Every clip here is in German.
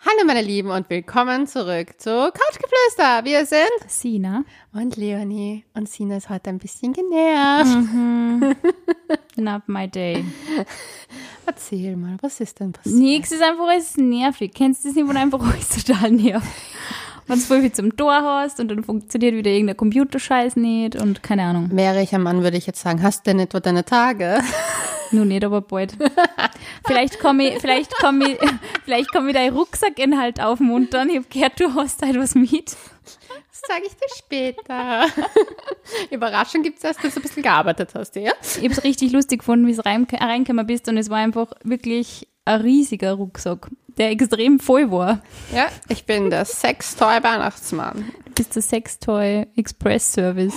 Hallo meine Lieben und willkommen zurück zu Couchgeflüster. Wir sind Sina. und Leonie und Sina ist heute ein bisschen genervt. Mhm. Not my day. Erzähl mal, was ist denn passiert? Nix ist einfach alles nervig. Kennst du das nicht, wo einfach alles total nervt? Wenn du voll viel zum Tor hast und dann funktioniert wieder irgendein Computerscheiß nicht und keine Ahnung. Wäre ich ein Mann, würde ich jetzt sagen, hast du denn etwa deine Tage? Nur nicht, aber bald. Vielleicht komme ich, vielleicht komme ich, vielleicht komme ich deinen Rucksackinhalt aufmuntern. Ich habe gehört, du hast halt was mit. Das sage ich dir später. Überraschung gibt es erst, dass du ein bisschen gearbeitet hast, ja? Ich habe es richtig lustig gefunden, wie du rein, reingekommen bist und es war einfach wirklich ein riesiger Rucksack, der extrem voll war. Ja, ich bin der Sextoy-Weihnachtsmann. Du bist der Sextoy Express Service.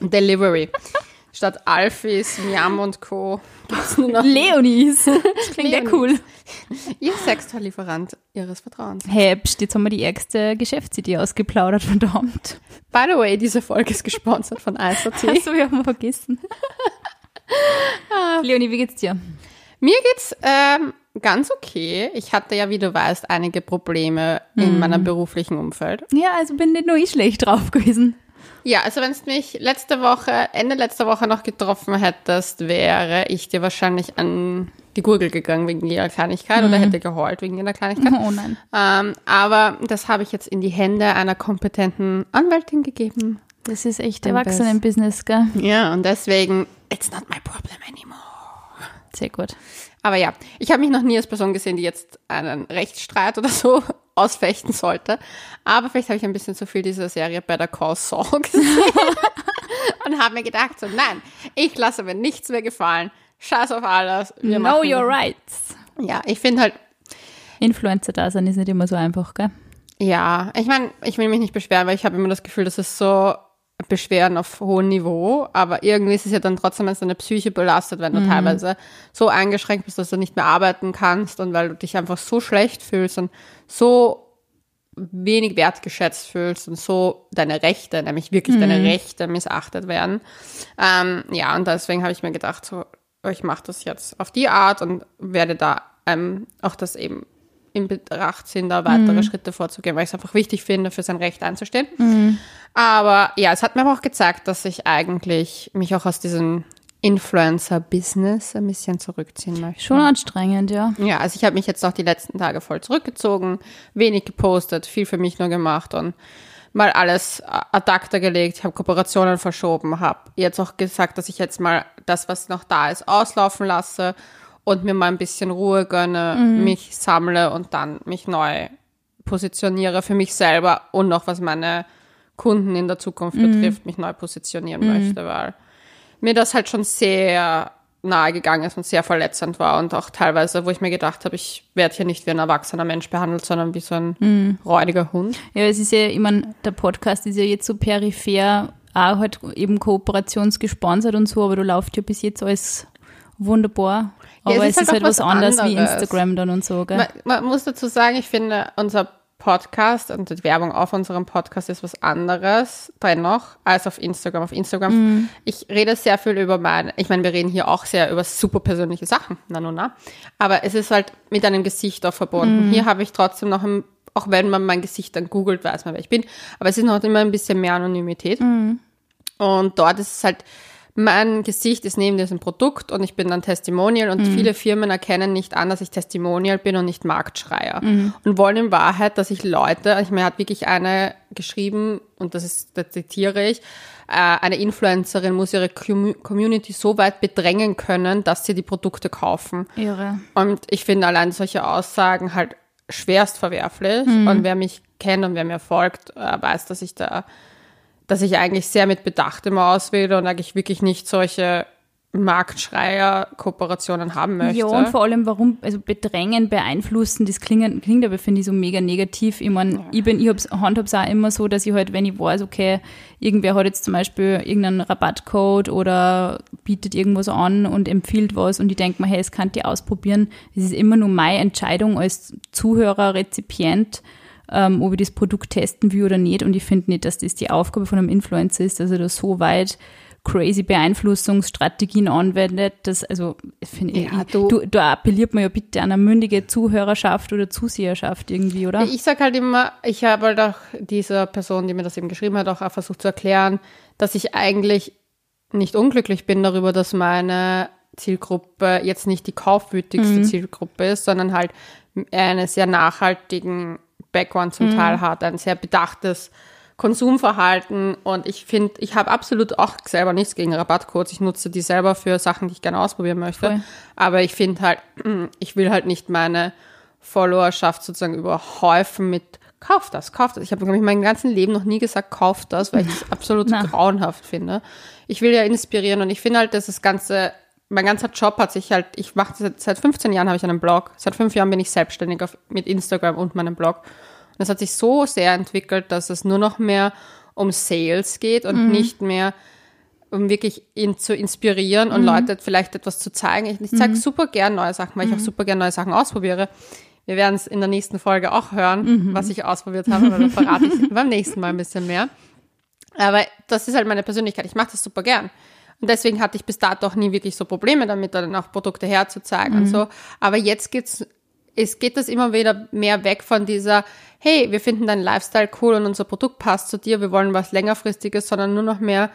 Delivery. Statt Alphys, Miam und Co. Leonis. Das klingt ja cool. Ihr Sextoy-Lieferant ihres Vertrauens. Hey, pst, jetzt haben wir die ärgste Geschäftsidee ausgeplaudert, verdammt. By the way, diese Folge ist gesponsert von ISOT. Achso, wir haben vergessen. Leonie, wie geht's dir? Mir geht's ähm, ganz okay. Ich hatte ja, wie du weißt, einige Probleme in meinem beruflichen Umfeld. Ja, also bin nicht nur ich schlecht drauf gewesen. Ja, also wenn du mich letzte Woche, Ende letzter Woche noch getroffen hättest, wäre ich dir wahrscheinlich an die Gurgel gegangen wegen jeder Kleinigkeit oder hätte geheult wegen jeder Kleinigkeit. Oh nein. Ähm, aber das habe ich jetzt in die Hände einer kompetenten Anwältin gegeben. Das ist echt Erwachsenen-Business, gell? Ja, und deswegen, it's not my problem anymore. Sehr gut. Aber ja, ich habe mich noch nie als Person gesehen, die jetzt einen Rechtsstreit oder so ausfechten sollte. Aber vielleicht habe ich ein bisschen zu viel dieser Serie Better Call Saul gesehen und habe mir gedacht, so nein, ich lasse mir nichts mehr gefallen. Scheiß auf alles. Wir know machen- your rights. Ja, ich finde halt, Influencer da sein ist nicht immer so einfach, gell? ja, ich meine, ich will mich nicht beschweren, weil ich habe immer das Gefühl, das ist so Beschweren auf hohem Niveau, aber irgendwie ist es ja dann trotzdem, es deine Psyche belastet, wenn du teilweise so eingeschränkt bist, dass du nicht mehr arbeiten kannst und weil du dich einfach so schlecht fühlst und so wenig wertgeschätzt fühlst und so deine Rechte, nämlich wirklich deine Rechte missachtet werden. Ähm, ja, und deswegen habe ich mir gedacht, so, ich mache das jetzt auf die Art und werde da ähm, auch das eben in Betracht ziehen, da weitere Schritte vorzugehen, weil ich es einfach wichtig finde, für sein Recht einzustehen. Aber ja, es hat mir aber auch gezeigt, dass ich eigentlich mich auch aus diesem Influencer-Business ein bisschen zurückziehen möchte. Schon anstrengend, ja. Ja, also ich habe mich jetzt auch die letzten Tage voll zurückgezogen, wenig gepostet, viel für mich nur gemacht und mal alles ad acta gelegt, ich habe Kooperationen verschoben, habe jetzt auch gesagt, dass ich jetzt mal das, was noch da ist, auslaufen lasse und mir mal ein bisschen Ruhe gönne, mich sammle und dann mich neu positioniere für mich selber und noch was meine Kunden in der Zukunft betrifft, mich neu positionieren möchte, weil mir das halt schon sehr nahe gegangen ist und sehr verletzend war und auch teilweise, wo ich mir gedacht habe, ich werde hier nicht wie ein erwachsener Mensch behandelt, sondern wie so ein räudiger Hund. Ja, es ist ja, ich meine, der Podcast ist ja jetzt so peripher auch halt eben kooperationsgesponsert und so, aber du läuft ja bis jetzt alles wunderbar. Ja, Aber es ist es ist halt halt, auch was was anderes wie. Instagram dann und so, gell? Man, man muss dazu sagen, ich finde, unser Podcast und die Werbung auf unserem Podcast ist was anderes dennoch als auf Instagram. Auf Instagram, ich rede sehr viel über meine, ich meine, wir reden hier auch sehr über super persönliche Sachen, na nun na. Aber es ist halt mit einem Gesicht auch verbunden. Hier habe ich trotzdem noch ein, auch wenn man mein Gesicht dann googelt, weiß man, wer ich bin. Aber es ist noch immer ein bisschen mehr Anonymität. Und dort ist es halt, mein Gesicht ist neben diesem Produkt und ich bin dann Testimonial und viele Firmen erkennen nicht an, dass ich Testimonial bin und nicht Marktschreier. Und wollen in Wahrheit, dass ich Leute, ich mir hat wirklich eine geschrieben, und das ist, da zitiere ich, äh, eine Influencerin muss ihre Commu- Community so weit bedrängen können, dass sie die Produkte kaufen. Irre. Und ich finde allein solche Aussagen halt schwerst verwerflich. Und wer mich kennt und wer mir folgt, äh, weiß, dass ich da, dass ich eigentlich sehr mit Bedacht immer auswähle und eigentlich wirklich nicht solche Marktschreier-Kooperationen haben möchte. Ja, und vor allem, warum, also bedrängen, beeinflussen, das klingt, klingt aber, finde ich, so mega negativ. Ich meine, ich bin, ich hab's, handhab's auch immer so, dass ich halt, wenn ich weiß, okay, irgendwer hat jetzt zum Beispiel irgendeinen Rabattcode oder bietet irgendwas an und empfiehlt was und ich denke mir, hey, es kann die ausprobieren. Das ist immer nur meine Entscheidung als Zuhörer, Rezipient, ähm, ob ich das Produkt testen will oder nicht. Und ich finde nicht, dass das die Aufgabe von einem Influencer ist, dass er da so weit crazy Beeinflussungsstrategien anwendet. Das, also, finde ja, ich, du, du, da appelliert man ja bitte an eine mündige Zuhörerschaft oder Zuseherschaft irgendwie, oder? Ich sag halt immer, ich habe halt auch dieser Person, die mir das eben geschrieben hat, auch, auch versucht zu erklären, dass ich eigentlich nicht unglücklich bin darüber, dass meine Zielgruppe jetzt nicht die kaufwütigste mhm. Zielgruppe ist, sondern halt einen sehr nachhaltigen Background zum mhm. Teil hat, ein sehr bedachtes Konsumverhalten und ich finde, ich habe absolut auch selber nichts gegen Rabattcodes. Ich nutze die selber für Sachen, die ich gerne ausprobieren möchte. Voll. Aber ich finde halt, ich will halt nicht meine Followerschaft sozusagen überhäufen mit kauf das, kauf das. Ich habe, glaube ich, mein ganzes Leben noch nie gesagt, kauf das, weil ich das absolut grauenhaft finde. Ich will ja inspirieren und ich finde halt, dass das Ganze, mein ganzer Job hat sich halt, ich mache seit, seit 15 Jahren habe ich einen Blog, seit fünf Jahren bin ich selbstständig auf, mit Instagram und meinem Blog. Und es hat sich so sehr entwickelt, dass es nur noch mehr um Sales geht und mhm. nicht mehr um wirklich ihn zu inspirieren und mhm. Leute vielleicht etwas zu zeigen. Ich, ich zeige mhm. super gern neue Sachen, weil ich auch mhm. super gern neue Sachen ausprobiere. Wir werden es in der nächsten Folge auch hören, mhm. was ich ausprobiert habe, aber da verrate ich beim nächsten Mal ein bisschen mehr. Aber das ist halt meine Persönlichkeit. Ich mache das super gern. Und deswegen hatte ich bis dato auch nie wirklich so Probleme damit, dann auch Produkte herzuzeigen mhm. und so. Aber jetzt geht's, es geht das immer wieder mehr weg von dieser, hey, wir finden deinen Lifestyle cool und unser Produkt passt zu dir, wir wollen was längerfristiges, sondern nur noch mehr,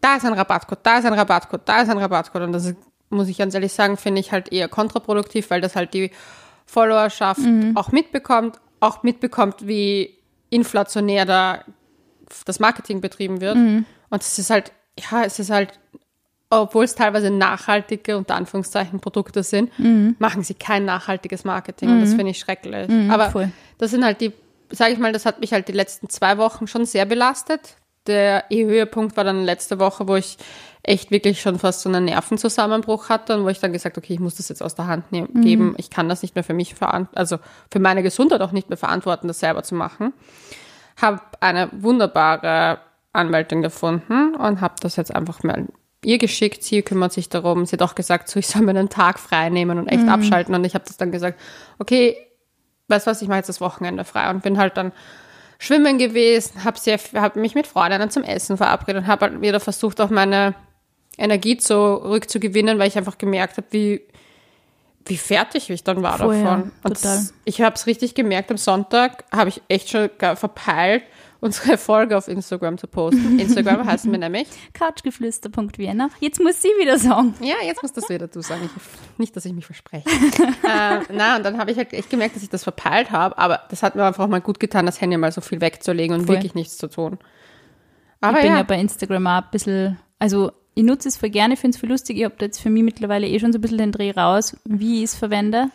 da ist ein Rabattcode, da ist ein Rabattcode, da ist ein Rabattcode. Und das ist, muss ich ganz ehrlich sagen, finde ich halt eher kontraproduktiv, weil das halt die Followerschaft mhm. auch mitbekommt, auch mitbekommt, wie inflationär da das Marketing betrieben wird. Mhm. Und es ist halt, ja, es ist halt, obwohl es teilweise nachhaltige, unter Anführungszeichen, Produkte sind, mhm. machen sie kein nachhaltiges Marketing. Und das mhm. finde ich schrecklich. Mhm, Aber voll. das sind halt die, sage ich mal, das hat mich halt die letzten zwei Wochen schon sehr belastet. Der Höhepunkt war dann letzte Woche, wo ich echt wirklich schon fast so einen Nervenzusammenbruch hatte und wo ich dann gesagt, okay, ich muss das jetzt aus der Hand nehmen, mhm. geben. Ich kann das nicht mehr für mich verantworten, also für meine Gesundheit auch nicht mehr verantworten, das selber zu machen. Habe eine wunderbare Anwältin gefunden und habe das jetzt einfach mal ihr geschickt. Sie kümmert sich darum. Sie hat auch gesagt, so ich soll mir einen Tag frei nehmen und echt mhm. abschalten. Und ich habe das dann gesagt, okay, weißt was, ich mache jetzt das Wochenende frei und bin halt dann schwimmen gewesen, habe hab mich mit Freundinnen zum Essen verabredet und habe halt wieder versucht, auch meine Energie zurückzugewinnen, weil ich einfach gemerkt habe, wie, wie fertig ich dann war Voll, davon. Ja, total. ich habe es richtig gemerkt, am Sonntag habe ich echt schon verpeilt, unsere Folge auf Instagram zu posten. Instagram heißen wir nämlich couchgeflüster.vienna. Jetzt muss sie wieder sagen. Ja, jetzt musst das wieder du sagen. Ich, nicht, dass ich mich verspreche. äh, na, und dann habe ich halt echt gemerkt, dass ich das verpeilt habe, aber das hat mir einfach mal gut getan, das Handy mal so viel wegzulegen und Voll. wirklich nichts zu tun. Aber ich bin ja. ja bei Instagram auch ein bisschen, also ich nutze es voll gerne, finde es voll lustig. Ich habe da jetzt für mich mittlerweile eh schon so ein bisschen den Dreh raus, wie ich es verwende.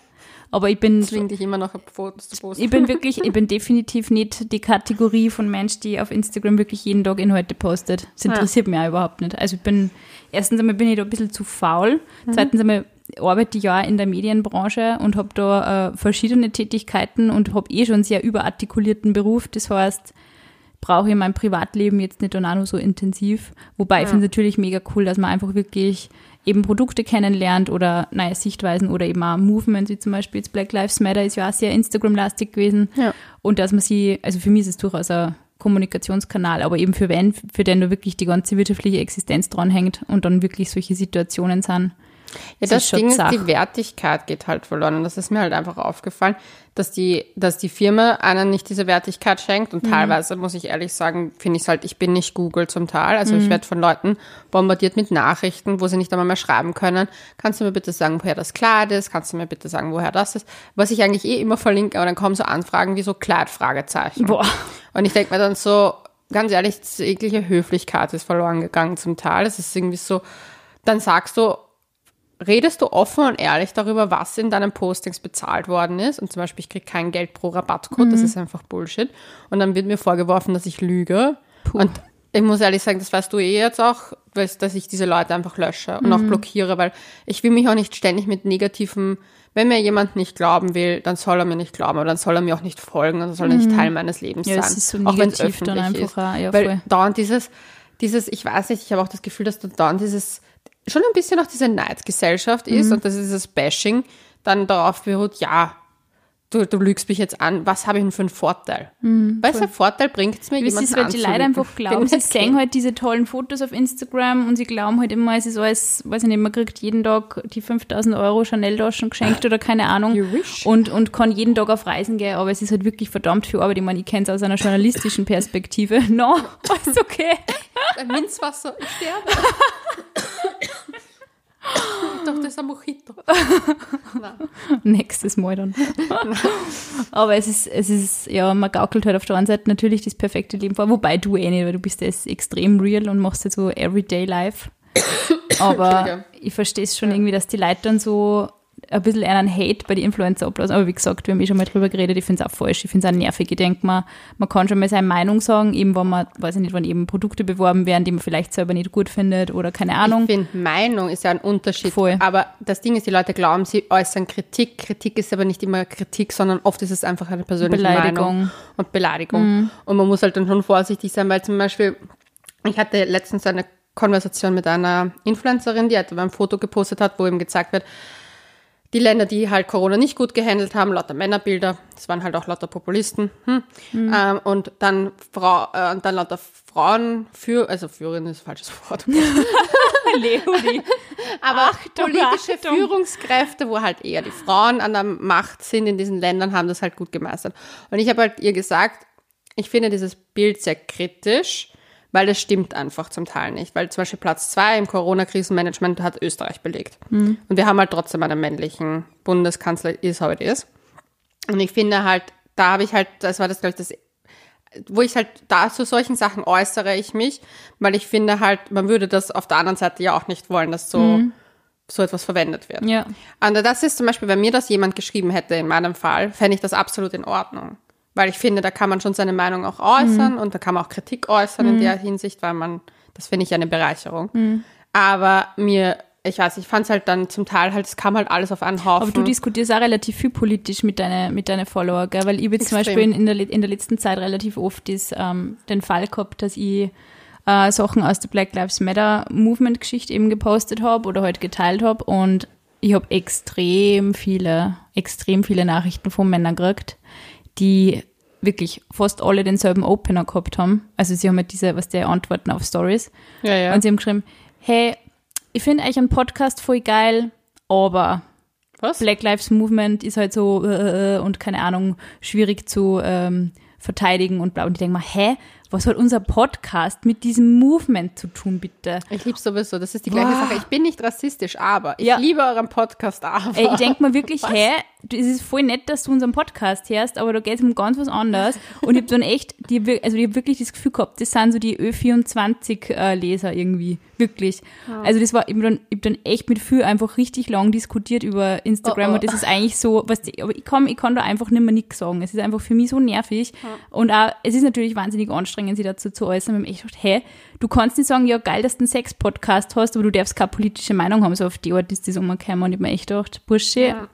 Aber ich bin. Zwingt dich immer noch Fotos zu posten. Ich bin wirklich, ich bin definitiv nicht die Kategorie von Mensch, die auf Instagram wirklich jeden Tag Inhalte postet. Das interessiert ja. mich auch überhaupt nicht. Also ich bin, erstens einmal bin ich da ein bisschen zu faul. Mhm. Zweitens einmal arbeite ich ja in der Medienbranche und habe da äh, verschiedene Tätigkeiten und habe eh schon einen sehr überartikulierten Beruf. Das heißt, brauche ich mein Privatleben jetzt nicht auch nur so intensiv. Wobei ja. ich finde es natürlich mega cool, dass man einfach wirklich eben Produkte kennenlernt oder neue Sichtweisen oder eben auch Movements, wie zum Beispiel jetzt Black Lives Matter ist ja auch sehr Instagram-lastig gewesen. Ja. Und dass man sie, also für mich ist es durchaus ein Kommunikationskanal, aber eben für wen, für den du wirklich die ganze wirtschaftliche Existenz dranhängt und dann wirklich solche Situationen sind, ja, das, Ding ist, die Wertigkeit geht halt verloren. Und das ist mir halt einfach aufgefallen, dass die, dass die Firma einen nicht diese Wertigkeit schenkt. Und mhm. teilweise, muss ich ehrlich sagen, finde ich es halt, ich bin nicht Google zum Teil. Also mhm. ich werde von Leuten bombardiert mit Nachrichten, wo sie nicht einmal mehr schreiben können. Kannst du mir bitte sagen, woher das Kleid ist? Kannst du mir bitte sagen, woher das ist? Was ich eigentlich eh immer verlinke, aber dann kommen so Anfragen wie so Kleid-Fragezeichen. Boah. Und ich denke mir dann so, ganz ehrlich, jegliche Höflichkeit ist verloren gegangen zum Teil. Es ist irgendwie so, dann sagst du, redest du offen und ehrlich darüber, was in deinen Postings bezahlt worden ist. Und zum Beispiel, ich kriege kein Geld pro Rabattcode, mhm. das ist einfach Bullshit. Und dann wird mir vorgeworfen, dass ich lüge. Puh. Und ich muss ehrlich sagen, das weißt du eh jetzt auch, dass ich diese Leute einfach lösche und mhm. auch blockiere, weil ich will mich auch nicht ständig mit negativen, wenn mir jemand nicht glauben will, dann soll er mir nicht glauben, aber dann soll er mir auch nicht folgen und dann soll er nicht mhm. Teil meines Lebens ja, sein. Das ist so auch wenn es öffentlich ist. Ja, weil dauernd dieses, dieses, ich weiß nicht, ich habe auch das Gefühl, dass du dauernd dieses schon ein bisschen auch diese Neidgesellschaft ist mhm. und dass dieses Bashing dann darauf beruht, ja, du, du lügst mich jetzt an, was habe ich denn für einen Vorteil? Mhm, Welcher ein Vorteil bringt es mir, Das ist, weil die Leute einfach glauben, sie sehen halt diese tollen Fotos auf Instagram und sie glauben halt immer, es ist alles, weiß ich nicht, man kriegt jeden Tag die 5000 Euro Chanel-Taschen geschenkt oder keine Ahnung und, und kann jeden Tag auf Reisen gehen, aber es ist halt wirklich verdammt viel Arbeit. Ich meine, ich kenne es aus einer journalistischen Perspektive. No, ist okay. Ein Minzwasser, ich sterbe. Doch, das ist ein Mojito. Nächstes Mal dann. Aber es ist, es ist, ja, man gaukelt halt auf der einen Seite natürlich das perfekte Leben vor, wobei du eh nicht, weil du bist jetzt extrem real und machst jetzt so everyday life. Aber ich verstehe es schon irgendwie, dass die Leute dann so ein bisschen einen Hate bei den Influencer ablassen. Aber wie gesagt, wir haben eh schon mal drüber geredet, ich finde es auch falsch, ich finde es auch nervig. Ich denke mal, man kann schon mal seine Meinung sagen, eben wenn man, weiß ich nicht, wenn eben Produkte beworben werden, die man vielleicht selber nicht gut findet oder keine Ahnung. Ich finde, Meinung ist ja ein Unterschied. Voll. Aber das Ding ist, die Leute glauben, sie äußern Kritik. Kritik ist aber nicht immer Kritik, sondern oft ist es einfach eine persönliche Beleidigung. Meinung und Beleidigung. Mhm. Und man muss halt dann schon vorsichtig sein, weil zum Beispiel, ich hatte letztens eine Konversation mit einer Influencerin, die halt ein Foto gepostet hat, wo ihm gezeigt wird, die Länder, die halt Corona nicht gut gehandelt haben, lauter Männerbilder, das waren halt auch lauter Populisten. Hm. Mhm. Ähm, und dann, Frau, äh, dann lauter Frauen für, also Führerin ist falsches Wort. Leonie. Aber Achtung, politische Achtung. Führungskräfte, wo halt eher die Frauen an der Macht sind in diesen Ländern, haben das halt gut gemeistert. Und ich habe halt ihr gesagt, ich finde dieses Bild sehr kritisch weil das stimmt einfach zum Teil nicht. Weil zum Beispiel Platz zwei im Corona-Krisenmanagement hat Österreich belegt. Mhm. Und wir haben halt trotzdem einen männlichen Bundeskanzler, ist how it is. Und ich finde halt, da habe ich halt, das war das, glaube ich, das wo ich halt da zu solchen Sachen äußere ich mich, weil ich finde halt, man würde das auf der anderen Seite ja auch nicht wollen, dass so, mhm. so etwas verwendet wird. Ja. Und das ist zum Beispiel, wenn mir das jemand geschrieben hätte in meinem Fall, fände ich das absolut in Ordnung. Weil ich finde, da kann man schon seine Meinung auch äußern mhm. und da kann man auch Kritik äußern mhm. in der Hinsicht, weil man, das finde ich eine Bereicherung. Mhm. Aber mir, ich weiß, ich fand es halt dann zum Teil halt, es kam halt alles auf einen Haufen. Aber du diskutierst auch relativ viel politisch mit deinen mit deine Follower, gell? Weil ich jetzt zum Beispiel in, in, der, in der letzten Zeit relativ oft ist, ähm, den Fall gehabt, dass ich äh, Sachen aus der Black Lives Matter Movement Geschichte eben gepostet habe oder halt geteilt habe und ich habe extrem viele, extrem viele Nachrichten von Männern gekriegt, die wirklich fast alle denselben Opener gehabt haben. Also sie haben halt diese, was der Antworten auf Stories. Ja, ja. Und sie haben geschrieben, hey, ich finde euch einen Podcast voll geil, aber was? Black Lives Movement ist halt so äh, äh, und keine Ahnung, schwierig zu ähm, verteidigen und bla. Und ich denke mal, hä, was hat unser Podcast mit diesem Movement zu tun, bitte? Ich liebe sowieso, das ist die gleiche Boah. Sache. Ich bin nicht rassistisch, aber ich ja. liebe euren Podcast aber. Ey, ich denke mal wirklich, was? hä, es ist voll nett, dass du unseren Podcast hörst, aber da geht es um ganz was anderes. Und ich habe dann echt, die, also ich habe wirklich das Gefühl gehabt, das sind so die Ö24-Leser äh, irgendwie. Wirklich. Ja. Also das war, ich habe dann, hab dann echt mit viel einfach richtig lang diskutiert über Instagram oh, oh. und das ist eigentlich so, was die, aber ich kann, ich kann da einfach nicht mehr nichts sagen. Es ist einfach für mich so nervig. Ja. Und auch, es ist natürlich wahnsinnig anstrengend, sich dazu zu äußern. Ich gedacht, hä, du kannst nicht sagen, ja geil, dass du einen Sex-Podcast hast, aber du darfst keine politische Meinung haben. So auf die Art ist das umgekommen und ich mir echt gedacht, Bursche, ja.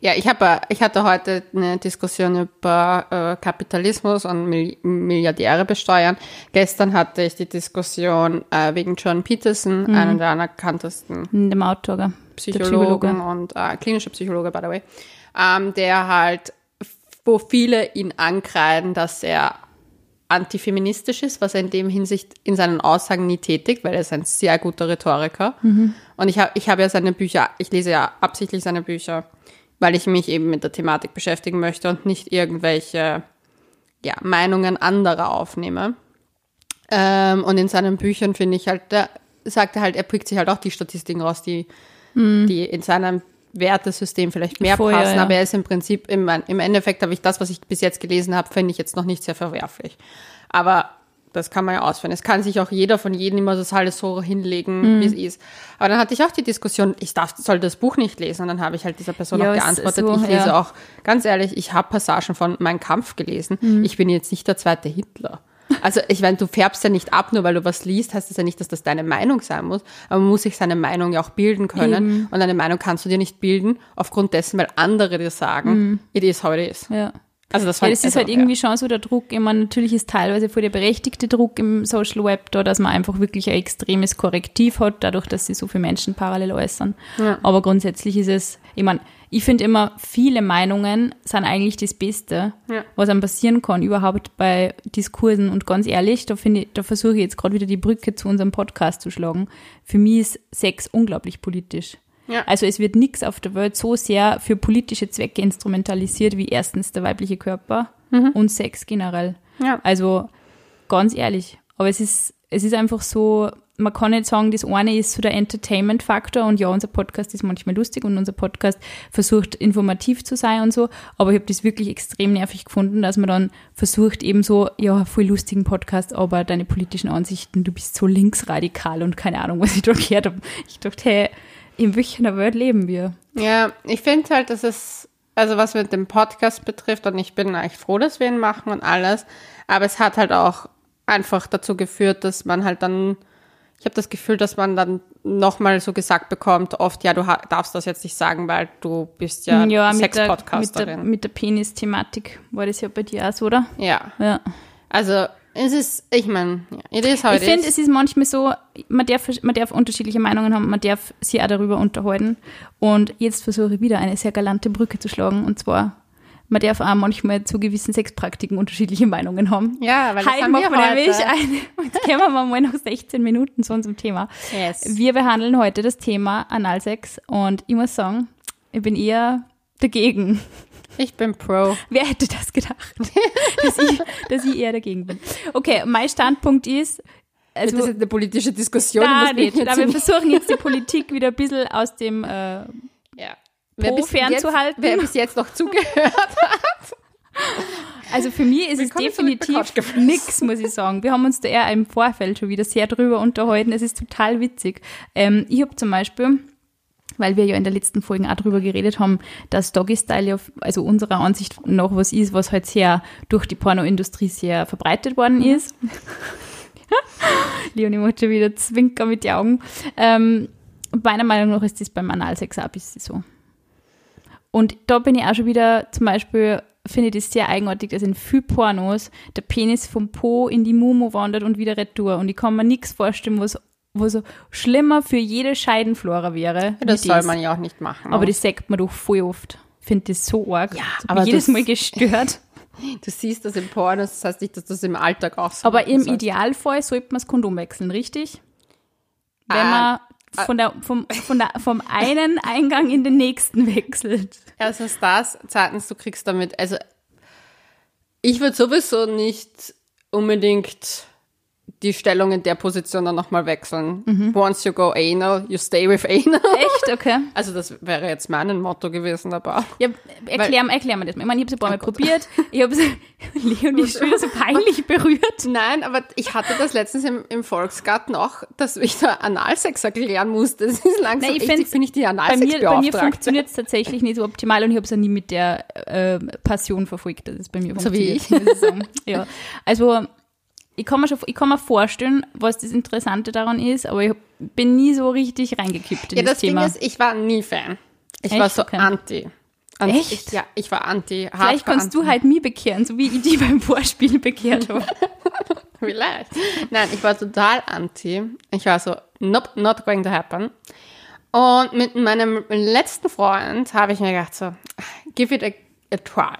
Ja, ich habe, ich hatte heute eine Diskussion über äh, Kapitalismus und Milliardäre besteuern. Gestern hatte ich die Diskussion äh, wegen John Peterson, mhm. einem der anerkanntesten dem Autor, Psychologen und äh, klinischer Psychologe, by the way, ähm, der halt, wo viele ihn ankreiden, dass er antifeministisch ist, was er in dem Hinsicht in seinen Aussagen nie tätigt, weil er ist ein sehr guter Rhetoriker. Mhm. Und ich habe ich hab ja seine Bücher, ich lese ja absichtlich seine Bücher, weil ich mich eben mit der Thematik beschäftigen möchte und nicht irgendwelche ja, Meinungen anderer aufnehme. Ähm, und in seinen Büchern finde ich halt, da sagt er halt, er pickt sich halt auch die Statistiken raus, die, mhm. die in seinem Wertesystem vielleicht mehr Vorher, passen, ja. aber er ist im Prinzip, im, im Endeffekt habe ich das, was ich bis jetzt gelesen habe, finde ich jetzt noch nicht sehr verwerflich. Aber das kann man ja ausführen. Es kann sich auch jeder von jedem immer das alles so hinlegen, mhm. wie es ist. Aber dann hatte ich auch die Diskussion, ich darf, soll das Buch nicht lesen. Und dann habe ich halt dieser Person ja, auch geantwortet, so, ich lese ja. auch, ganz ehrlich, ich habe Passagen von Mein Kampf gelesen. Mhm. Ich bin jetzt nicht der zweite Hitler. Also ich meine, du färbst ja nicht ab, nur weil du was liest, heißt das ja nicht, dass das deine Meinung sein muss. Aber man muss sich seine Meinung ja auch bilden können. Mhm. Und eine Meinung kannst du dir nicht bilden, aufgrund dessen, weil andere dir sagen, mhm. it is how it is. Ja. Also das, Ja, das ist also, halt irgendwie schon so der Druck. Ich meine, natürlich ist teilweise voll der berechtigte Druck im Social Web da, dass man einfach wirklich ein extremes Korrektiv hat, dadurch, dass sich so viele Menschen parallel äußern. Ja. Aber grundsätzlich ist es, ich meine, ich finde immer, viele Meinungen sind eigentlich das Beste, Ja. was einem passieren kann, überhaupt bei Diskursen. Und ganz ehrlich, da ich, da versuche ich jetzt gerade wieder die Brücke zu unserem Podcast zu schlagen. Für mich ist Sex unglaublich politisch. Ja. Also es wird nichts auf der Welt so sehr für politische Zwecke instrumentalisiert wie erstens der weibliche Körper und Sex generell. Ja. Also ganz ehrlich, aber es ist, es ist einfach so, man kann nicht sagen, das eine ist so der Entertainment-Faktor und ja, unser Podcast ist manchmal lustig und unser Podcast versucht informativ zu sein und so, aber ich habe das wirklich extrem nervig gefunden, dass man dann versucht eben so, ja, voll lustigen Podcast, aber deine politischen Ansichten, du bist so linksradikal und keine Ahnung, was ich da gehört habe. Ich dachte, hey, in welcher Welt leben wir? Ja, ich finde halt, dass es, also was mit dem Podcast betrifft, und ich bin eigentlich froh, dass wir ihn machen und alles, aber es hat halt auch einfach dazu geführt, dass man halt dann, ich habe das Gefühl, dass man dann nochmal so gesagt bekommt, oft, ja, du darfst das jetzt nicht sagen, weil du bist ja, mit der, mit der, Sex-Podcasterin. mit der Penis-Thematik war das ja bei dir auch so, oder? Ja, Ja. also es ist, ich meine, ja, it is how Ich it finde, is. es ist manchmal so, man darf, man darf unterschiedliche Meinungen haben, man darf sich auch darüber unterhalten. Und jetzt versuche ich wieder eine sehr galante Brücke zu schlagen. Und zwar, man darf auch manchmal zu gewissen Sexpraktiken unterschiedliche Meinungen haben. Ja, weil das Heute haben wir heute. nämlich eine, jetzt kommen wir mal nach 16 Minuten zu unserem Thema. Yes. Wir behandeln heute das Thema Analsex und ich muss sagen, ich bin eher dagegen. Ich bin pro. Wer hätte das gedacht, dass, ich, dass ich eher dagegen bin? Okay, mein Standpunkt ist, Also, das ist eine politische Diskussion. da nicht. Aber wir versuchen jetzt die Politik wieder ein bisschen aus dem äh, ja. Po fernzuhalten. Wer bis jetzt noch zugehört Also für mich ist es Willkommen bei definitiv nix, muss ich sagen. Wir haben uns da eher im Vorfeld schon wieder sehr drüber unterhalten. Es ist total witzig. Ähm, ich habe zum Beispiel, weil wir ja in der letzten Folge auch drüber geredet haben, dass Doggy Style ja, also unserer Ansicht nach was ist, was halt sehr durch die Pornoindustrie sehr verbreitet worden Mhm. ist. Leonie macht schon wieder Zwinker mit den Augen. Ähm, meiner Meinung nach ist das beim Analsex auch ein bisschen so. Und da bin ich auch schon wieder, zum Beispiel, finde ich das sehr eigenartig, dass in viel Pornos der Penis vom Po in die Mumu wandert und wieder retour. Und ich kann mir nichts vorstellen, was, was so schlimmer für jede Scheidenflora wäre. wie Das soll man ja auch nicht machen. Aber das sagt man doch voll oft. Ich finde das so arg. Ja, Das aber jedes das- Mal gestört. du siehst das im Pornos, das heißt nicht, dass das im Alltag auch so Aber machen im sollst. Idealfall sollte man das Kondom wechseln, richtig? Wenn Ah, man von der, vom, von der, vom einen Eingang in den nächsten wechselt. Erstens das, zweitens, du kriegst damit, also ich würde sowieso nicht unbedingt die Stellung in der Position dann nochmal wechseln. Mhm. Once you go anal, you stay with anal. Echt? Okay. Also das wäre jetzt mein Motto gewesen, aber Ja, erklär, erklär mir das mal. Ich meine, ich habe es ein paar Mal probiert. Ich habe es, Leonie schon wieder so peinlich berührt. Nein, aber ich hatte das letztens im, im Volksgarten auch, dass ich da Analsex erklären musste. Das ist langsam, Nein, ich echt, bin ich die Bei mir, bei Analsex-Beauftragte. mir funktioniert es tatsächlich nicht so optimal und ich habe es auch nie mit der äh, Passion verfolgt, dass es bei mir So wie funktioniert. muss ich sagen. ja. Also ich kann, mir schon, ich kann mir vorstellen, was das Interessante daran ist, aber ich bin nie so richtig reingekippt in Ja, das, das Ding Thema. ist, ich war nie Fan. Ich Echt? war so Okay. anti. Und Echt? Ich, ja, ich war anti. Vielleicht kannst du anti. halt mich bekehren, so wie ich die beim Vorspiel bekehrt habe. Vielleicht. Nein, ich war total anti. Ich war so, nope, not going to happen. Und mit meinem letzten Freund habe ich mir gedacht so, give it a, a try.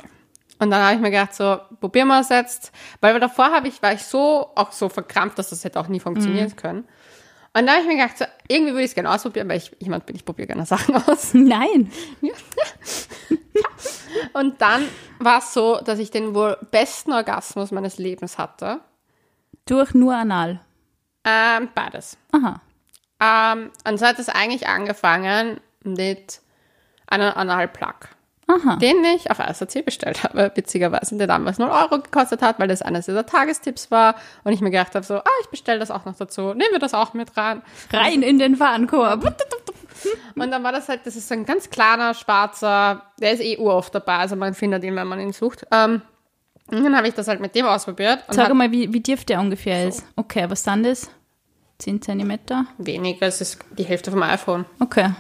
Und dann habe ich mir gedacht so, probieren wir es jetzt. Weil davor habe ich, war ich so, auch so verkrampft, dass das hätte auch nie funktionieren Mhm. können. Und dann habe ich mir gedacht so, irgendwie würde ich es gerne ausprobieren, weil ich jemand bin, ich probiere gerne Sachen aus. Nein. Und dann war es so, dass ich den wohl besten Orgasmus meines Lebens hatte. Durch nur anal. Ähm, beides. Aha. Ähm, und so hat es eigentlich angefangen mit einem Analplug. Aha. Den ich auf SAC bestellt habe, witzigerweise, der damals 0 Euro gekostet hat, weil das eines dieser Tagestipps war. Und ich mir gedacht habe, so, ah, ich bestelle das auch noch dazu. Nehmen wir das auch mit rein. Rein in den Warenkorb. Und dann war das halt, das ist so ein ganz kleiner, schwarzer, der ist eh uroft dabei, also man findet ihn, wenn man ihn sucht. Ähm, und dann habe ich das halt mit dem ausprobiert. Sag mal, wie, wie tief der ungefähr ist. Okay, was dann das? 10 Zentimeter? weniger, es ist die Hälfte vom iPhone. Okay.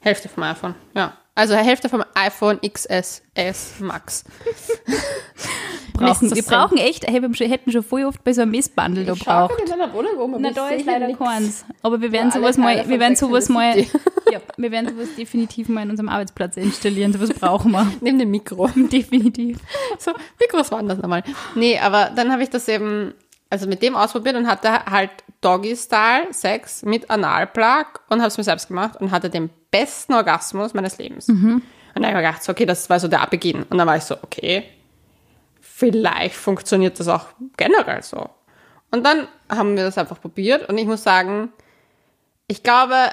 Hälfte vom iPhone, ja. Also Hälfte vom iPhone XS S Max. Brauchen, wir brauchen echt, schon- hätten schon voll oft bei so einem Missbundle da braucht. in meiner Wohnung um, aber Na, da ist leider nix. keins. Aber wir werden sowas mal, wir werden sowas mal, ja, wir werden sowas definitiv mal in unserem Arbeitsplatz installieren. Sowas brauchen wir. Nimm den Mikro. Definitiv. So, groß waren das nochmal? Nee, aber dann habe ich das eben, also mit dem ausprobiert und hatte halt Doggy-Style Sex mit Analplug und habe es mir selbst gemacht und hatte den besten Orgasmus meines Lebens. Und dann habe ich mir gedacht, so, okay, das war so der Beginn. Und dann war ich so, okay, vielleicht funktioniert das auch generell so. Und dann haben wir das einfach probiert und ich muss sagen, ich glaube,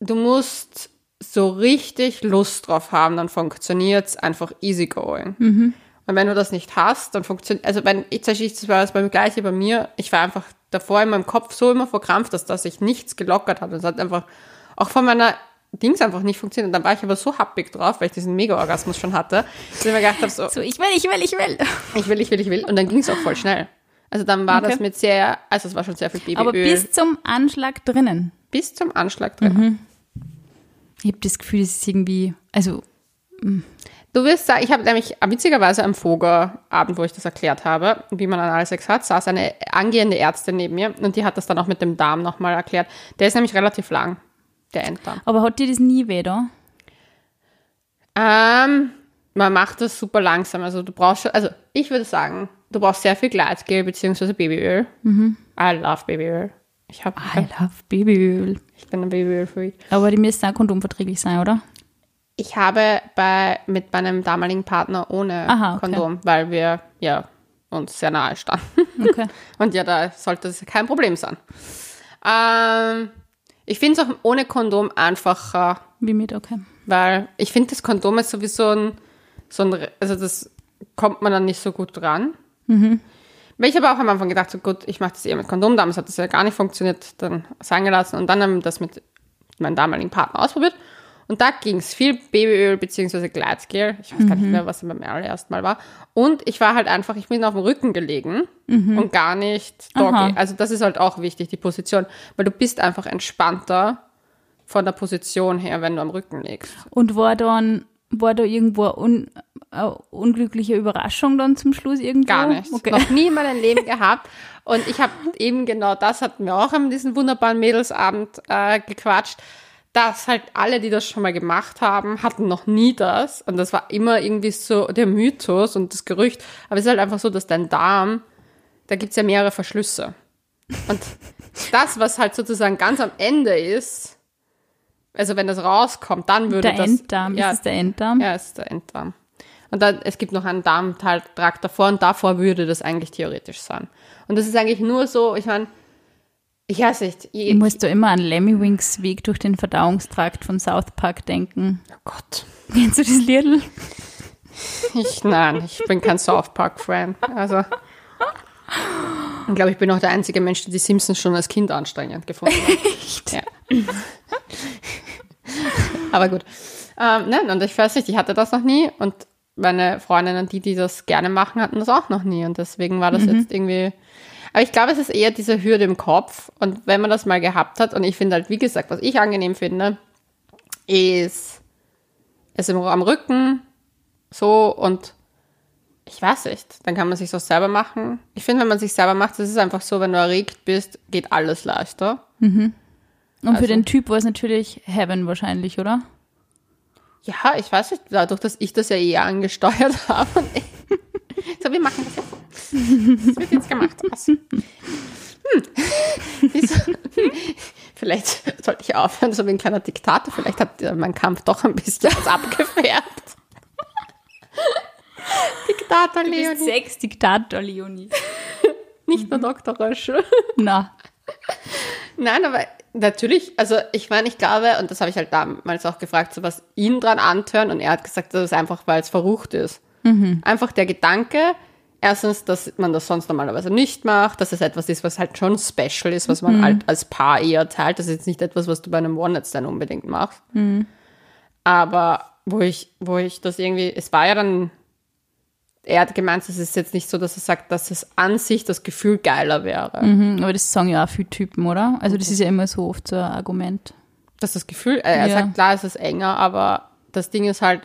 du musst so richtig Lust drauf haben, dann funktioniert's einfach easygoing. Und wenn du das nicht hast, dann funktioniert, also wenn ich Beispiel, das war das beim gleiche bei mir, ich war einfach davor in meinem Kopf so immer verkrampft, dass, dass sich nichts gelockert hat. Und es hat einfach auch von meiner Dings einfach nicht funktioniert. Und dann war ich aber so happig drauf, weil ich diesen Mega-Orgasmus schon hatte, dass ich mir gedacht habe, so, So, ich will, ich will, ich will. ich will, ich will, ich will. Und dann ging es auch voll schnell. Also dann war Okay. das mit sehr, also es war schon sehr viel Babyöl. Aber bis zum Anschlag drinnen. bis zum Anschlag drin. Ich habe das Gefühl, es ist irgendwie, also Du wirst sagen, ich habe nämlich witzigerweise am Voger-Abend, wo ich das erklärt habe, wie man Analsex hat, saß eine angehende Ärztin neben mir und die hat das dann auch mit dem Darm nochmal erklärt. Der ist nämlich relativ lang, der Enddarm. Aber hat dir das nie weh da? Ähm, man macht das super langsam. Also du brauchst schon, also ich würde sagen, du brauchst sehr viel Gleitgel bzw. Babyöl. I love Babyöl. Ich, hab, I love Babyöl. ich bin ein Babyöl-Freak. Aber die müssen auch kondomverträglich sein, oder? Ich habe bei, mit meinem damaligen Partner ohne Aha, okay. Kondom, weil wir ja uns sehr nahe standen. Okay. Und ja, da sollte es kein Problem sein. Ähm, ich finde es auch ohne Kondom einfacher, Wie mit, okay. weil ich finde, das Kondom ist sowieso ein, so ein, also das kommt man dann nicht so gut dran. Weil ich habe auch am Anfang gedacht, so gut, ich mache das eher mit Kondom, damals hat das ja gar nicht funktioniert, dann sein gelassen und dann haben wir das mit meinem damaligen Partner ausprobiert. Und da ging es viel Babyöl bzw. Gleitgel. Ich weiß gar nicht mehr, was beim allerersten Mal war. Und ich war halt einfach, ich bin auf dem Rücken gelegen und gar nicht Doggy. Aha. Also das ist halt auch wichtig, die Position. Weil du bist einfach entspannter von der Position her, wenn du am Rücken liegst. Und war dann, war da irgendwo un, äh, unglückliche Überraschung dann zum Schluss irgendwo? Gar nichts. Okay. Noch nie in meinem Leben gehabt. Und ich habe eben genau das hatten wir auch an diesem wunderbaren Mädelsabend äh, gequatscht, dass halt alle, die das schon mal gemacht haben, hatten noch nie das. Und das war immer irgendwie so der Mythos und das Gerücht. Aber es ist halt einfach so, dass dein Darm, da gibt's ja mehrere Verschlüsse. Und das, was halt sozusagen ganz am Ende ist, also wenn das rauskommt, dann würde Der das... Enddarm, ja, ist es der Enddarm? ja, es ist der Enddarm. Und dann, es gibt noch einen Darmtrakt davor und davor würde das eigentlich theoretisch sein. Und das ist eigentlich nur so, ich meine, ich weiß nicht, Ich muss da immer an Lemmy Winks Weg durch den Verdauungstrakt von South Park denken. oh Gott. Kennst du das Liedl? Ich, nein, ich bin kein South Park-Fan. Also, ich glaube, ich bin auch der einzige Mensch, der die Simpsons schon als Kind anstrengend gefunden hat. Echt? Ja. Aber gut. Ähm, nein, und ich weiß nicht, ich hatte das noch nie und meine Freundinnen, die, die das gerne machen, hatten das auch noch nie und deswegen war das jetzt irgendwie. Aber ich glaube, es ist eher diese Hürde im Kopf und wenn man das mal gehabt hat und ich finde halt, wie gesagt, was ich angenehm finde, ist es im, am Rücken so und ich weiß nicht, dann kann man sich das selber machen. Ich finde, wenn man sich selber macht, das ist einfach so, wenn du erregt bist, geht alles leichter. Und Also- für den Typ war es natürlich Heaven wahrscheinlich, oder? Ja, ich weiß nicht, dadurch, dass ich das ja eh angesteuert habe. so, wir machen das jetzt. Das wird jetzt gemacht. Was? Hm. Vielleicht sollte ich aufhören, so wie ein kleiner Diktator. Vielleicht hat äh, mein Kampf doch ein bisschen was abgefärbt. Diktator Leonie. Sechs Diktator, Leonie. Nicht nur Dr. Röschel. Na, Nein, aber natürlich, also ich meine, ich glaube, und das habe ich halt damals auch gefragt, so was ihn dran antören und er hat gesagt, das ist einfach, weil es verrucht ist. Einfach der Gedanke, erstens, dass man das sonst normalerweise nicht macht, dass es etwas ist, was halt schon special ist, was man halt als Paar eher teilt. Das ist jetzt nicht etwas, was du bei einem One-Night-Stand unbedingt machst. Aber wo ich, wo ich das irgendwie, es war ja dann, er hat gemeint, es ist jetzt nicht so, dass er sagt, dass es an sich das Gefühl geiler wäre. mhm, aber das sagen ja auch viele Typen, oder? Also das ist ja immer so oft so ein Argument. dass das Gefühl, äh, er Ja. sagt, klar, es ist enger, aber das Ding ist halt,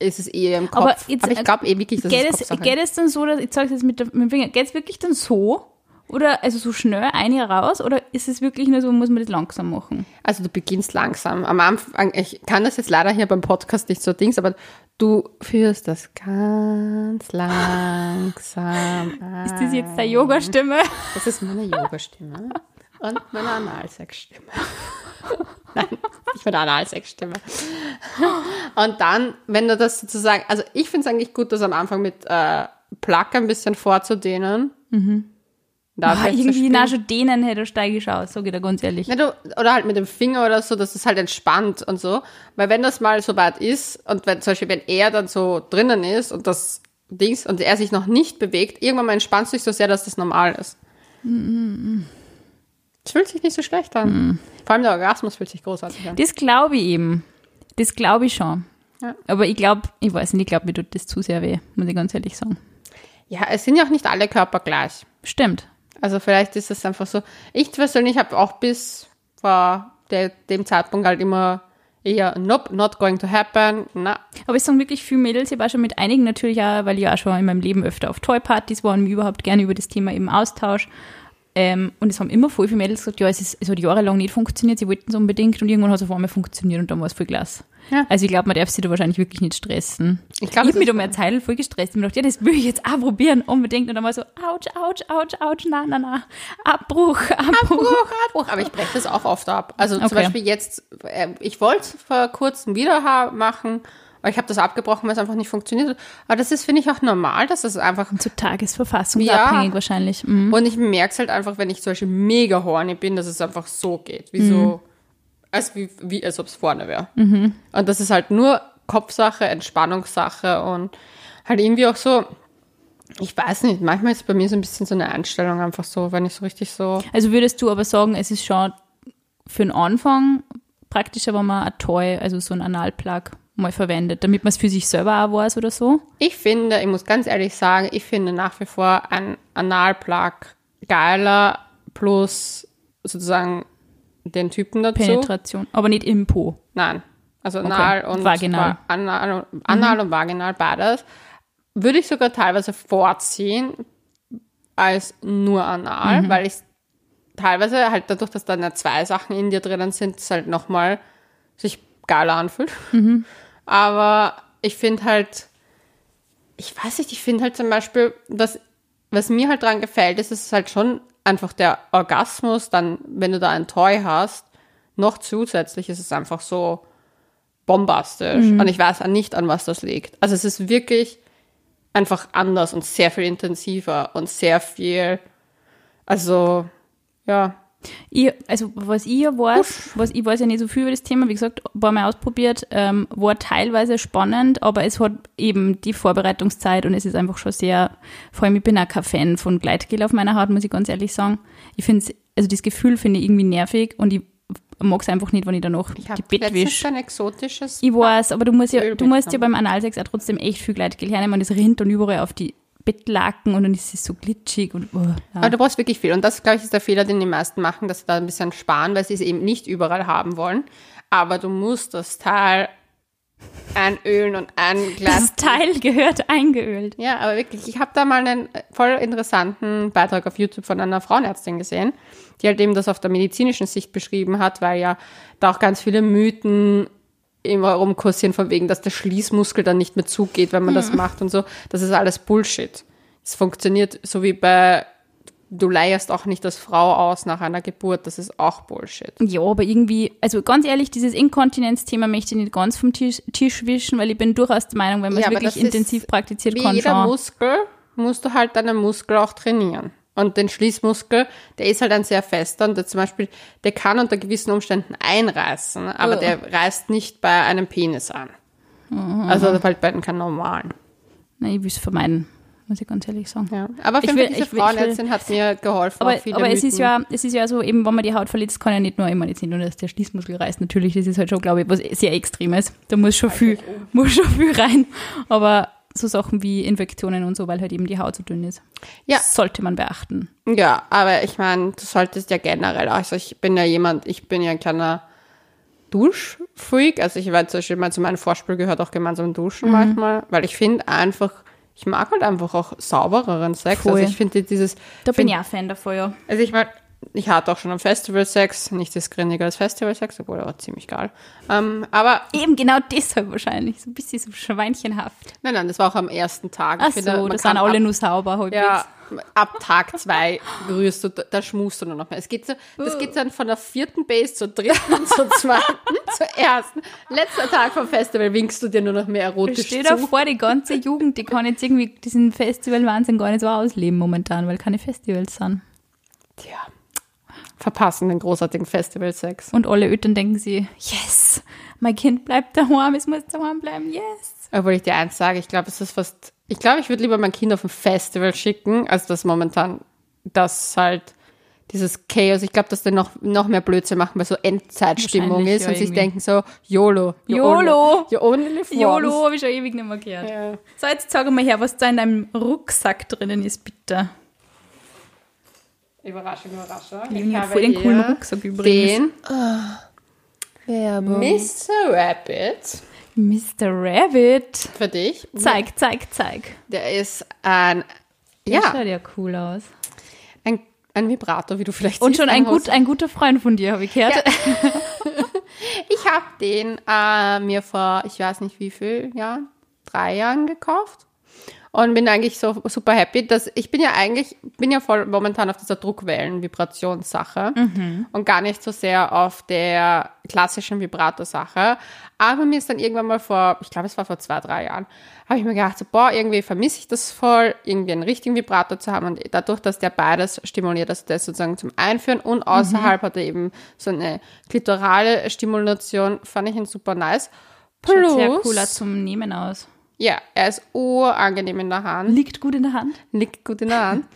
ist es eher im Kopf. Aber Aber, jetzt, ich glaube eh wirklich, dass Geht es es, Kopfsache geht es dann so, dass, ich zeige es jetzt mit, der, mit dem Finger, geht es wirklich dann so? Oder also so schnell ein Jahr raus? Oder ist es wirklich nur so, muss man das langsam machen? Also du beginnst langsam. Am Anfang, ich kann das jetzt leider hier beim Podcast nicht so Dings, aber du führst das ganz langsam an. Ist das jetzt deine Yoga-Stimme? Das ist meine Yoga-Stimme und meine Analsex-Stimme. Nein, nicht meine Analsex-Stimme. Und dann, wenn du das sozusagen, also ich finde es eigentlich gut, das am Anfang mit äh, Plug ein bisschen vorzudehnen. Mhm. Ah, irgendwie nach schon denen hätte steige ich aus, sag ich dir ganz ehrlich. Ja, du, oder halt mit dem Finger oder so, dass es halt entspannt und so. Weil wenn das mal so weit ist und wenn zum Beispiel, wenn er dann so drinnen ist und das Dings und er sich noch nicht bewegt, irgendwann mal entspannt sich so sehr, dass das normal ist. Es fühlt sich nicht so schlecht an. Vor allem der Orgasmus fühlt sich großartig an. Das glaube ich eben. Das glaube ich schon. Ja. Aber ich glaube, ich weiß nicht, ich glaube, mir tut das zu sehr weh, muss ich ganz ehrlich sagen. Ja, es sind ja auch nicht alle Körper gleich. Stimmt. Also vielleicht ist es einfach so. Ich persönlich habe auch bis vor der, dem Zeitpunkt halt immer eher, nope, not going to happen. Na, Aber es sagen wirklich viele Mädels, ich war schon mit einigen natürlich auch, weil ich auch schon in meinem Leben öfter auf Toy-Partys war und mich überhaupt gerne über das Thema eben Austausch. Ähm, und es haben immer voll viele Mädels gesagt, ja, es, ist, es hat jahrelang nicht funktioniert, sie wollten es unbedingt und irgendwann hat es auf einmal funktioniert und dann war es voll klasse. Ja. Also ich glaube, man darf sich da wahrscheinlich wirklich nicht stressen. Ich glaub, ich habe mich da mal eine Zeit voll gestresst und mir gedacht, ja, das will ich jetzt auch probieren, unbedingt. Und dann war so, ouch, ouch, ouch, ouch, na, na, na, Abbruch, Abbruch. Abbruch, Abbruch. Aber ich breche das auch oft ab. Also zum Okay. Beispiel jetzt, äh, ich wollte es vor kurzem wieder machen, aber ich habe das abgebrochen, weil es einfach nicht funktioniert hat. Aber das ist, finde ich, auch normal, dass es einfach Zu tagesverfassungsabhängig Ja. wahrscheinlich. Mhm. Und ich merke es halt einfach, wenn ich zum Beispiel mega horny bin, dass es einfach so geht. Wie so, als, wie, wie als ob es vorne wäre. Und das ist halt nur Kopfsache, Entspannungssache und halt irgendwie auch so, ich weiß nicht, manchmal ist bei mir so ein bisschen so eine Einstellung einfach so, wenn ich so richtig so, Also würdest du aber sagen, es ist schon für den Anfang praktischer, wenn man ein Toy, also so ein Analplug mal verwendet, damit man es für sich selber auch weiß oder so? ich finde, ich muss ganz ehrlich sagen, ich finde nach wie vor ein Analplug geiler plus sozusagen den Typen dazu. Penetration. Aber nicht im Po. Nein. Also anal und Vaginal. Va- Anal, anal und vaginal beides. Würde ich sogar teilweise vorziehen als nur anal, weil ich teilweise halt dadurch, dass dann ja zwei Sachen in dir drinnen sind, es halt nochmal sich geiler anfühlt. Aber ich finde halt, ich weiß nicht, ich finde halt zum Beispiel, was, was mir halt dran gefällt, ist, es ist halt schon einfach der Orgasmus, dann, wenn du da ein Toy hast, noch zusätzlich ist es einfach so bombastisch. Und ich weiß auch nicht, an was das liegt. Also es ist wirklich einfach anders und sehr viel intensiver und sehr viel, also, ja. Ich, also was ich ja weiß, was ich weiß ja nicht so viel über das Thema, wie gesagt, ein paar Mal ausprobiert, ähm, war teilweise spannend, aber es hat eben die Vorbereitungszeit und es ist einfach schon sehr, vor allem ich bin auch kein Fan von Gleitgel auf meiner Haut, muss ich ganz ehrlich sagen. Ich finde also das Gefühl finde ich irgendwie nervig und ich mag es einfach nicht, wenn ich danach Ich die Bett letztens wische. ein exotisches Ich weiß, aber du musst ja, du musst ja beim Analsex auch trotzdem echt viel Gleitgel hernehmen und es rinnt dann überall auf die Bettlaken und dann ist es so glitschig und oh, ja. Aber du brauchst wirklich viel. Und das, glaube ich, ist der Fehler, den die meisten machen, dass sie da ein bisschen sparen, weil sie es eben nicht überall haben wollen. Aber du musst das Teil einölen und ein Glas. das Teil gehört eingeölt. Ja, aber wirklich, ich habe da mal einen voll interessanten Beitrag auf YouTube von einer Frauenärztin gesehen, die halt eben das auf der medizinischen Sicht beschrieben hat, weil ja da auch ganz viele Mythen immer rumkursieren von wegen, dass der Schließmuskel dann nicht mehr zugeht, wenn man das macht und so. Das ist alles Bullshit. Es funktioniert so wie bei, du leierst auch nicht als Frau aus nach einer Geburt, das ist auch Bullshit. Ja, aber irgendwie, also ganz ehrlich, dieses Inkontinenzthema möchte ich nicht ganz vom Tisch, Tisch wischen, weil ich bin durchaus der Meinung, wenn man Ja, es wirklich intensiv praktiziert, Wie kann jeder schon. Muskel musst du halt deinen Muskel auch trainieren. Und den Schließmuskel, der ist halt ein sehr fester und der zum Beispiel, der kann unter gewissen Umständen einreißen, aber Oh. der reißt nicht bei einem Penis an. Mhm. Also halt bei keinem normalen. Nein, ich will es vermeiden, muss ich ganz ehrlich sagen. Ja. Aber auf Ich jeden will- Fall, diese ich will- ich will- Frauenärztin hat mir geholfen. Aber, aber es ist Mythen. ja, es ist ja so, eben, wenn man die Haut verletzt, kann ja nicht nur, ich meine jetzt nicht nur, dass der Schließmuskel reißt, natürlich, das ist halt schon, glaube ich, was sehr Extremes. Da muss schon viel, muss schon viel rein. Aber so Sachen wie Infektionen und so, weil halt eben die Haut so dünn ist. Ja. Sollte man beachten. Ja, aber ich meine, du solltest ja generell, also ich bin ja jemand, ich bin ja ein kleiner Duschfreak. Also ich werde zum Beispiel mal zu meinem Vorspiel gehört auch gemeinsam duschen Mhm. manchmal, weil ich finde einfach, ich mag halt einfach auch saubereren Sex. Voll. Also ich finde dieses, Da bin ich auch Fan davon, ja. also ich meine, ich hatte auch schon am Festival Sex, nicht das grindiger als Festival Sex, obwohl er war ziemlich geil. Ähm, aber Eben genau deshalb wahrscheinlich. So ein bisschen so schweinchenhaft. nein, nein, das war auch am ersten Tag. Ach finde, so, das sind alle ab- nur sauber halbwegs. Ja, ab Tag zwei rührst du, da, schmust du nur noch mehr. Es geht so, das geht dann von der vierten Base zur dritten, zur zweiten, zur ersten. Letzter Tag vom Festival winkst du dir nur noch mehr erotisch Stell dir vor, die ganze Jugend, die kann jetzt irgendwie diesen Festival-Wahnsinn gar nicht so ausleben momentan, weil keine Festivals sind. Tja, verpassen den großartigen Festival-Sex. Und alle Eltern denken sie, yes, mein Kind bleibt daheim, es muss daheim bleiben, yes. Obwohl ich dir eins sage, ich glaube, es ist fast, ich glaube, ich würde lieber mein Kind auf ein Festival schicken, als das momentan, das halt dieses Chaos, ich glaube, dass die noch, noch mehr Blödsinn machen, weil so Endzeitstimmung ist ja, und sich denken so, YOLO. YOLO. Once. YOLO habe ich schon ewig nicht mehr gehört. Ja. So, jetzt sag mal her, was da in deinem Rucksack drinnen ist, bitte. Überraschung, Überraschung. Ich habe voll den coolen Rucksack übrigens. Den Mr. Rabbit Mr. Rabbit. für dich. Zeig, zeig, zeig. Der ist ein, Der ja, schaut ja cool aus. ein, ein Vibrator, wie du vielleicht Und siehst. schon ein, gut, ein guter Freund von dir, habe ich gehört. Ich habe den äh, mir vor, ich weiß nicht wie viel Jahren, drei Jahren gekauft. Und bin eigentlich so super happy, dass ich bin ja eigentlich, bin ja voll momentan auf dieser Druckwellen-Vibrationssache und gar nicht so sehr auf der klassischen Vibrator-Sache. Aber mir ist dann irgendwann mal vor, ich glaube es war vor zwei, drei Jahren, habe ich mir gedacht, so, boah, irgendwie vermisse ich das voll, irgendwie einen richtigen Vibrator zu haben. Und dadurch, dass der beides stimuliert, also das sozusagen zum Einführen und außerhalb hat er eben so eine klitorale Stimulation, fand ich ihn super nice. Schaut sehr cool aus zum Nehmen aus. Ja, er ist urangenehm in der Hand, Liegt gut in der Hand. liegt gut in der Hand.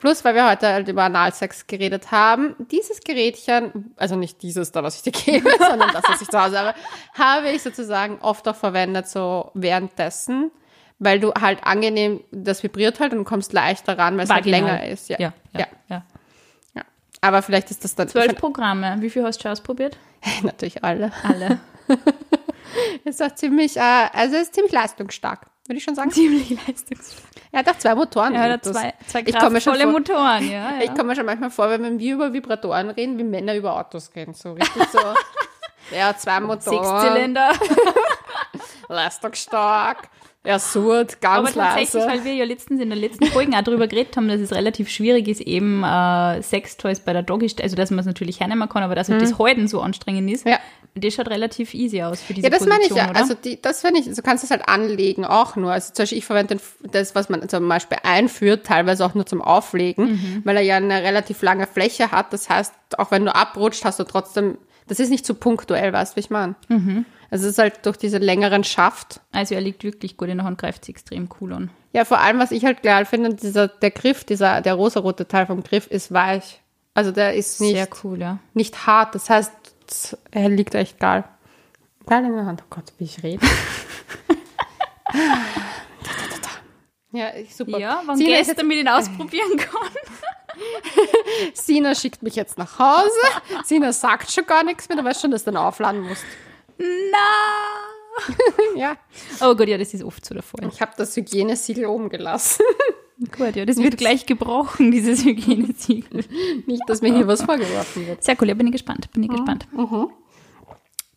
Plus, weil wir heute halt über Analsex geredet haben, dieses Gerätchen, also nicht dieses da, was ich dir gebe, sondern das, was ich zu Hause habe, habe ich sozusagen oft auch verwendet, so währenddessen, weil du halt angenehm, das vibriert halt und du kommst leichter ran, weil es halt länger ist. Ja. Ja, ja, ja. ja. ja. Aber vielleicht ist das dann Zwölf Programme. Wie viel hast du schon ausprobiert? natürlich alle. Alle. Ist auch ziemlich, äh, also ist ziemlich leistungsstark, würde ich schon sagen. Ziemlich leistungsstark. Er hat auch zwei Motoren. Ja, hat zwei, zwei ich komme mir schon kraftvolle vor- Motoren, ja. ja. Ich komme mir schon manchmal vor, wenn wir über Vibratoren reden, wie Männer über Autos reden. So richtig so. ja, zwei Motoren. Sechszylinder. Leistungsstark. Er surrt Aber ganz tatsächlich, leise. weil wir ja letztens in der letzten Folge auch darüber geredet haben, dass es relativ schwierig ist, eben äh, Sextoys bei der Doggy, also dass man es natürlich hernehmen kann, aber dass halt das Halten so anstrengend ist. Mhm. Ja. Das schaut relativ easy aus für diese Ja, das meine ich Position, ja. oder? Also die, das finde ich, du kannst es halt anlegen auch nur. Also zum Beispiel, ich verwende den- das, was man zum Beispiel einführt, teilweise auch nur zum Auflegen, Mhm. weil er ja eine relativ lange Fläche hat. Das heißt, auch wenn du abrutscht, hast du trotzdem, das ist nicht so punktuell, weißt du, wie ich meine? Mhm. Also es ist halt durch diese längeren Schaft. also er liegt wirklich gut in der Hand, greift sich extrem cool an. Ja, vor allem, was ich halt geil finde, dieser, der Griff, dieser, der rosarote Teil vom Griff ist weich. Also der ist nicht, Sehr cool, ja. nicht hart. Das heißt, er liegt echt geil. Geil in der Hand. Oh Gott, wie ich rede. ja, ich- super. Ja, wann Sina, jetzt, damit ihn ausprobieren kann. Sina schickt mich jetzt nach Hause. Sina sagt schon gar nichts mehr. Du weißt schon, dass du dann aufladen musst. Na. Ja, Oh Gott, ja, das ist oft so der Fall. ich habe das Hygienesiegel oben gelassen. Gut, ja, das wird gleich gebrochen, dieses Hygienesiegel. Nicht, dass mir hier was vorgeworfen wird. Sehr cool, ja, bin ich gespannt, bin ich gespannt.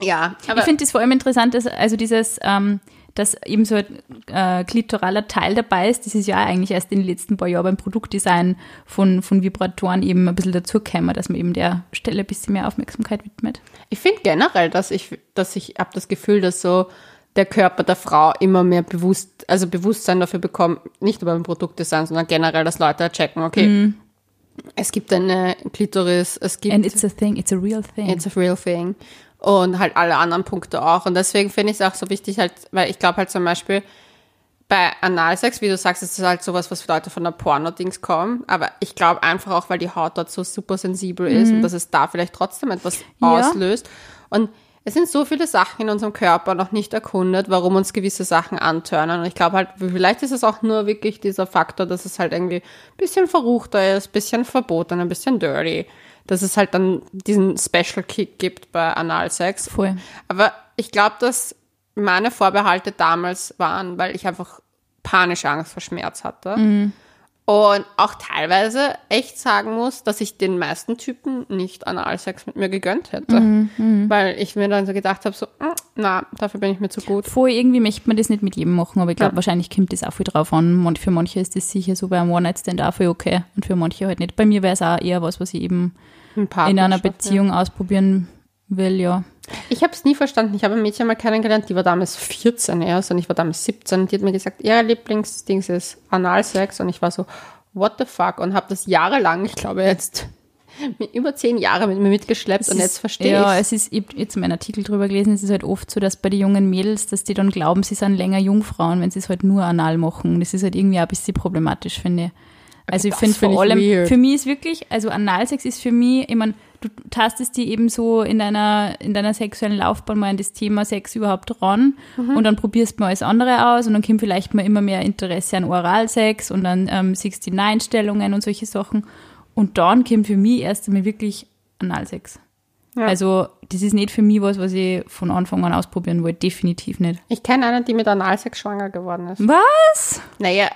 Ja, aber Ich finde das vor allem interessant, dass also dieses, ähm, dass eben so ein äh, klitoraler Teil dabei ist, das ist ja eigentlich erst in den letzten paar Jahren beim Produktdesign von, von Vibratoren eben ein bisschen dazugekommen, dass man eben der Stelle ein bisschen mehr Aufmerksamkeit widmet. Ich finde generell, dass ich, dass ich habe das Gefühl, dass so der Körper der Frau immer mehr bewusst, also Bewusstsein dafür bekommt, nicht nur beim Produktdesign, sondern generell, dass Leute checken, okay, es gibt eine Klitoris, es gibt And it's a thing, it's a real thing. It's a real thing. Und halt alle anderen Punkte auch. Und deswegen finde ich es auch so wichtig, halt, weil ich glaube halt zum Beispiel bei Analsex, wie du sagst, ist es halt sowas, was Leute von der Porno-Dings kommen. Aber ich glaube einfach auch, weil die Haut dort so super sensibel ist und dass es da vielleicht trotzdem etwas Ja. auslöst. Und es sind so viele Sachen in unserem Körper noch nicht erkundet, warum uns gewisse Sachen antörnen. Und ich glaube halt, vielleicht ist es auch nur wirklich dieser Faktor, dass es halt irgendwie ein bisschen verruchter ist, ein bisschen verboten, ein bisschen dirty. Dass es halt dann diesen Special Kick gibt bei Analsex. Voll. Aber ich glaube, dass meine Vorbehalte damals waren, weil ich einfach panische Angst vor Schmerz hatte. Mhm. Und auch teilweise echt sagen muss, dass ich den meisten Typen nicht Analsex mit mir gegönnt hätte. Mhm, Weil ich mir dann so gedacht habe, so, "Mm, na, dafür bin ich mir zu gut. Voll, irgendwie möchte man das nicht mit jedem machen, aber ich glaube, wahrscheinlich kommt das auch viel drauf an. Man- Für manche ist das sicher so bei einem One-Night-Stand auch voll okay und für manche halt nicht. Bei mir wäre es auch eher was, was ich eben in einer Beziehung ausprobieren will, ja. Ich habe es nie verstanden. Ich habe ein Mädchen mal kennengelernt, die war damals 14 erst und ich war damals 17 und die hat mir gesagt, ihr Lieblingsding ist Analsex und ich war so, what the fuck und habe das jahrelang, ich glaube jetzt über zehn Jahre mit mir mitgeschleppt und Es jetzt ist- verstehe Ja, ich es ist, ich habe jetzt meinen Artikel drüber gelesen, es ist halt oft so, dass bei den jungen Mädels, dass die dann glauben, sie sind länger Jungfrauen, wenn sie es halt nur anal machen. Das ist halt irgendwie auch ein bisschen problematisch, finde ich. Also ich das finde find vor ich allem, weird. für mich ist wirklich, also Analsex ist für mich, ich meine, du tastest die eben so in deiner, in deiner sexuellen Laufbahn mal an das Thema Sex überhaupt ran Mhm. und dann probierst mal alles andere aus und dann kommt vielleicht mal immer mehr Interesse an Oralsex und an ähm, 69-Stellungen und solche Sachen. Und dann kommt für mich erst einmal wirklich Analsex. Ja. Also, das ist nicht für mich was, was ich von Anfang an ausprobieren wollte. Definitiv nicht. Ich kenne eine, die mit Analsex schwanger geworden ist. Was? Naja,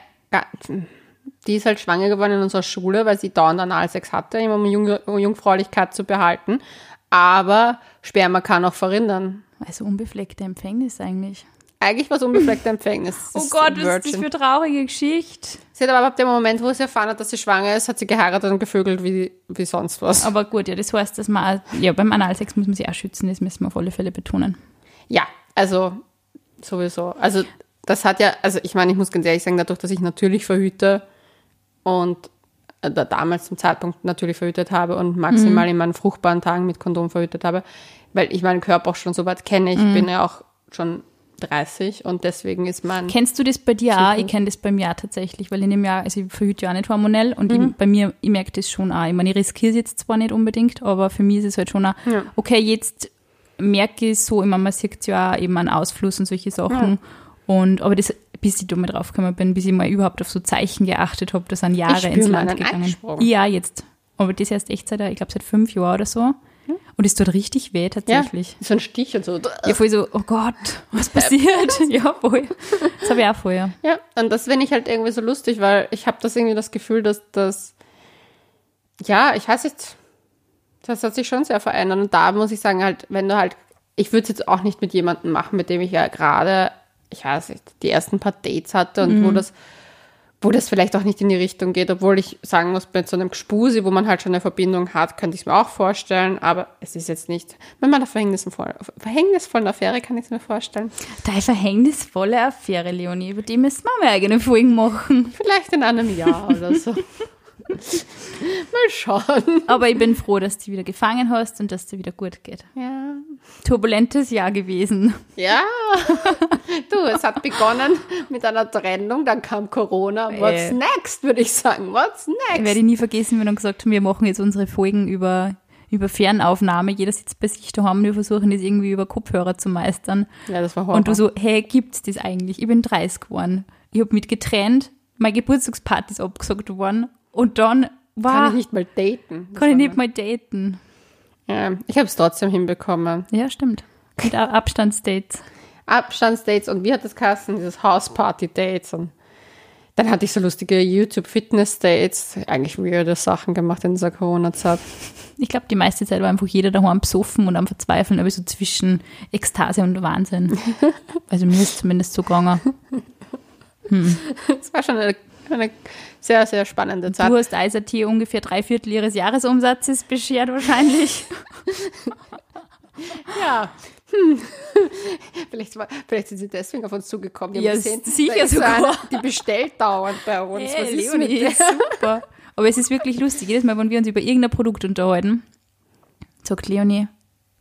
die ist halt schwanger geworden in unserer Schule, weil sie dauernd Analsex hatte, immer um Jung Jungfräulichkeit zu behalten. Aber Sperma kann auch verhindern. Also unbefleckte Empfängnis eigentlich. Eigentlich war es unbefleckter Empfängnis. Oh Gott, was ist das für eine traurige Geschichte? Sie hat aber ab dem Moment, wo sie erfahren hat, dass sie schwanger ist, hat sie geheiratet und gevögelt wie, wie sonst was. Aber gut, ja, das heißt, dass man, ja, beim Analsex muss man sich auch schützen, das müssen wir auf alle Fälle betonen. Ja, also sowieso. Also das hat ja, also ich meine, ich muss ganz ehrlich sagen, dadurch, dass ich natürlich verhüte und äh, da damals zum Zeitpunkt natürlich verhütet habe und maximal in meinen fruchtbaren Tagen mit Kondom verhütet habe, weil ich meinen Körper auch schon so weit kenne. Ich bin ja auch schon 30 und deswegen ist mein Kennst du das bei dir auch? Ich kenne das bei mir auch tatsächlich, weil in dem Jahr, also ich verhüte ja auch nicht hormonell und ich, bei mir, ich merke das schon auch. Ich meine, ich riskiere es jetzt zwar nicht unbedingt, aber für mich ist es halt schon auch, Ja. okay, jetzt merke ich es so, immer, man sieht ja auch eben einen Ausfluss und solche Sachen. Und, aber das, bis ich da mal drauf gekommen bin, bis ich mal überhaupt auf so Zeichen geachtet habe, da sind Jahre ins Land gegangen. Ja, jetzt. Aber das erst echt seit, ich glaube, seit fünf Jahren oder so. Und es tut richtig weh, ja, tatsächlich. so ein Stich und so. Ja, voll so, oh Gott, was passiert? ja, voll. Das habe ich auch vorher. Ja, und das finde ich halt irgendwie so lustig, weil ich habe das irgendwie das Gefühl, dass das, ja, ich weiß nicht, das hat sich schon sehr verändert. Und da muss ich sagen, halt, wenn du halt, ich würde es jetzt auch nicht mit jemandem machen, mit dem ich ja gerade, ich weiß nicht, die ersten paar Dates hatte und wo das, wo das vielleicht auch nicht in die Richtung geht, obwohl ich sagen muss, bei so einem Gespusi, wo man halt schon eine Verbindung hat, könnte ich es mir auch vorstellen, aber es ist jetzt nicht, wenn man einer verhängnisvollen, verhängnisvollen Affäre kann ich es mir vorstellen. Deine verhängnisvolle Affäre, Leonie, über die müssen wir mal eigene Folgen machen. Vielleicht in einem Jahr oder so. Mal schauen. Aber ich bin froh, dass du wieder gefangen hast und dass dir wieder gut geht. Ja. Turbulentes Jahr gewesen. Ja. Du, es hat begonnen mit einer Trennung, dann kam Corona. What's Äh. next, würde ich sagen. What's Ich next? werde nie vergessen, wenn wir dann gesagt haben, wir machen jetzt unsere Folgen über, über Fernaufnahme. Jeder sitzt bei sich daheim und wir versuchen das irgendwie über Kopfhörer zu meistern. Ja, das war Horror. Und du so, hey, gibt's das eigentlich? Ich bin 30 geworden. Ich habe mit getrennt, meine Geburtstagsparty ist abgesagt worden und dann war, kann ich nicht mal daten. Kann ich nicht mal daten. Ja, ich habe es trotzdem hinbekommen. Ja, stimmt. Mit Abstandsdates. Abstandsdates und wie hat das geheißen? Dieses Hausparty-Dates und dann hatte ich so lustige YouTube-Fitness-Dates. Eigentlich weirde Sachen gemacht in dieser Corona-Zeit. Ich glaube, die meiste Zeit war einfach jeder daheim besoffen und am Verzweifeln, aber so zwischen Ekstase und Wahnsinn. Also mir ist zumindest so gegangen. Es war schon eine, eine sehr, sehr spannende Zeit. Du hast ISAT ungefähr drei Viertel ihres Jahresumsatzes beschert wahrscheinlich. Ja. Hm. vielleicht, war, vielleicht sind sie deswegen auf uns zugekommen. Die Ja, gesehen, sicher ist sogar. die bestellt dauernd bei uns. Hey, Was ist Leonie, mit der? super. Aber es ist wirklich lustig. Jedes Mal, wenn wir uns über irgendein Produkt unterhalten, sagt Leonie,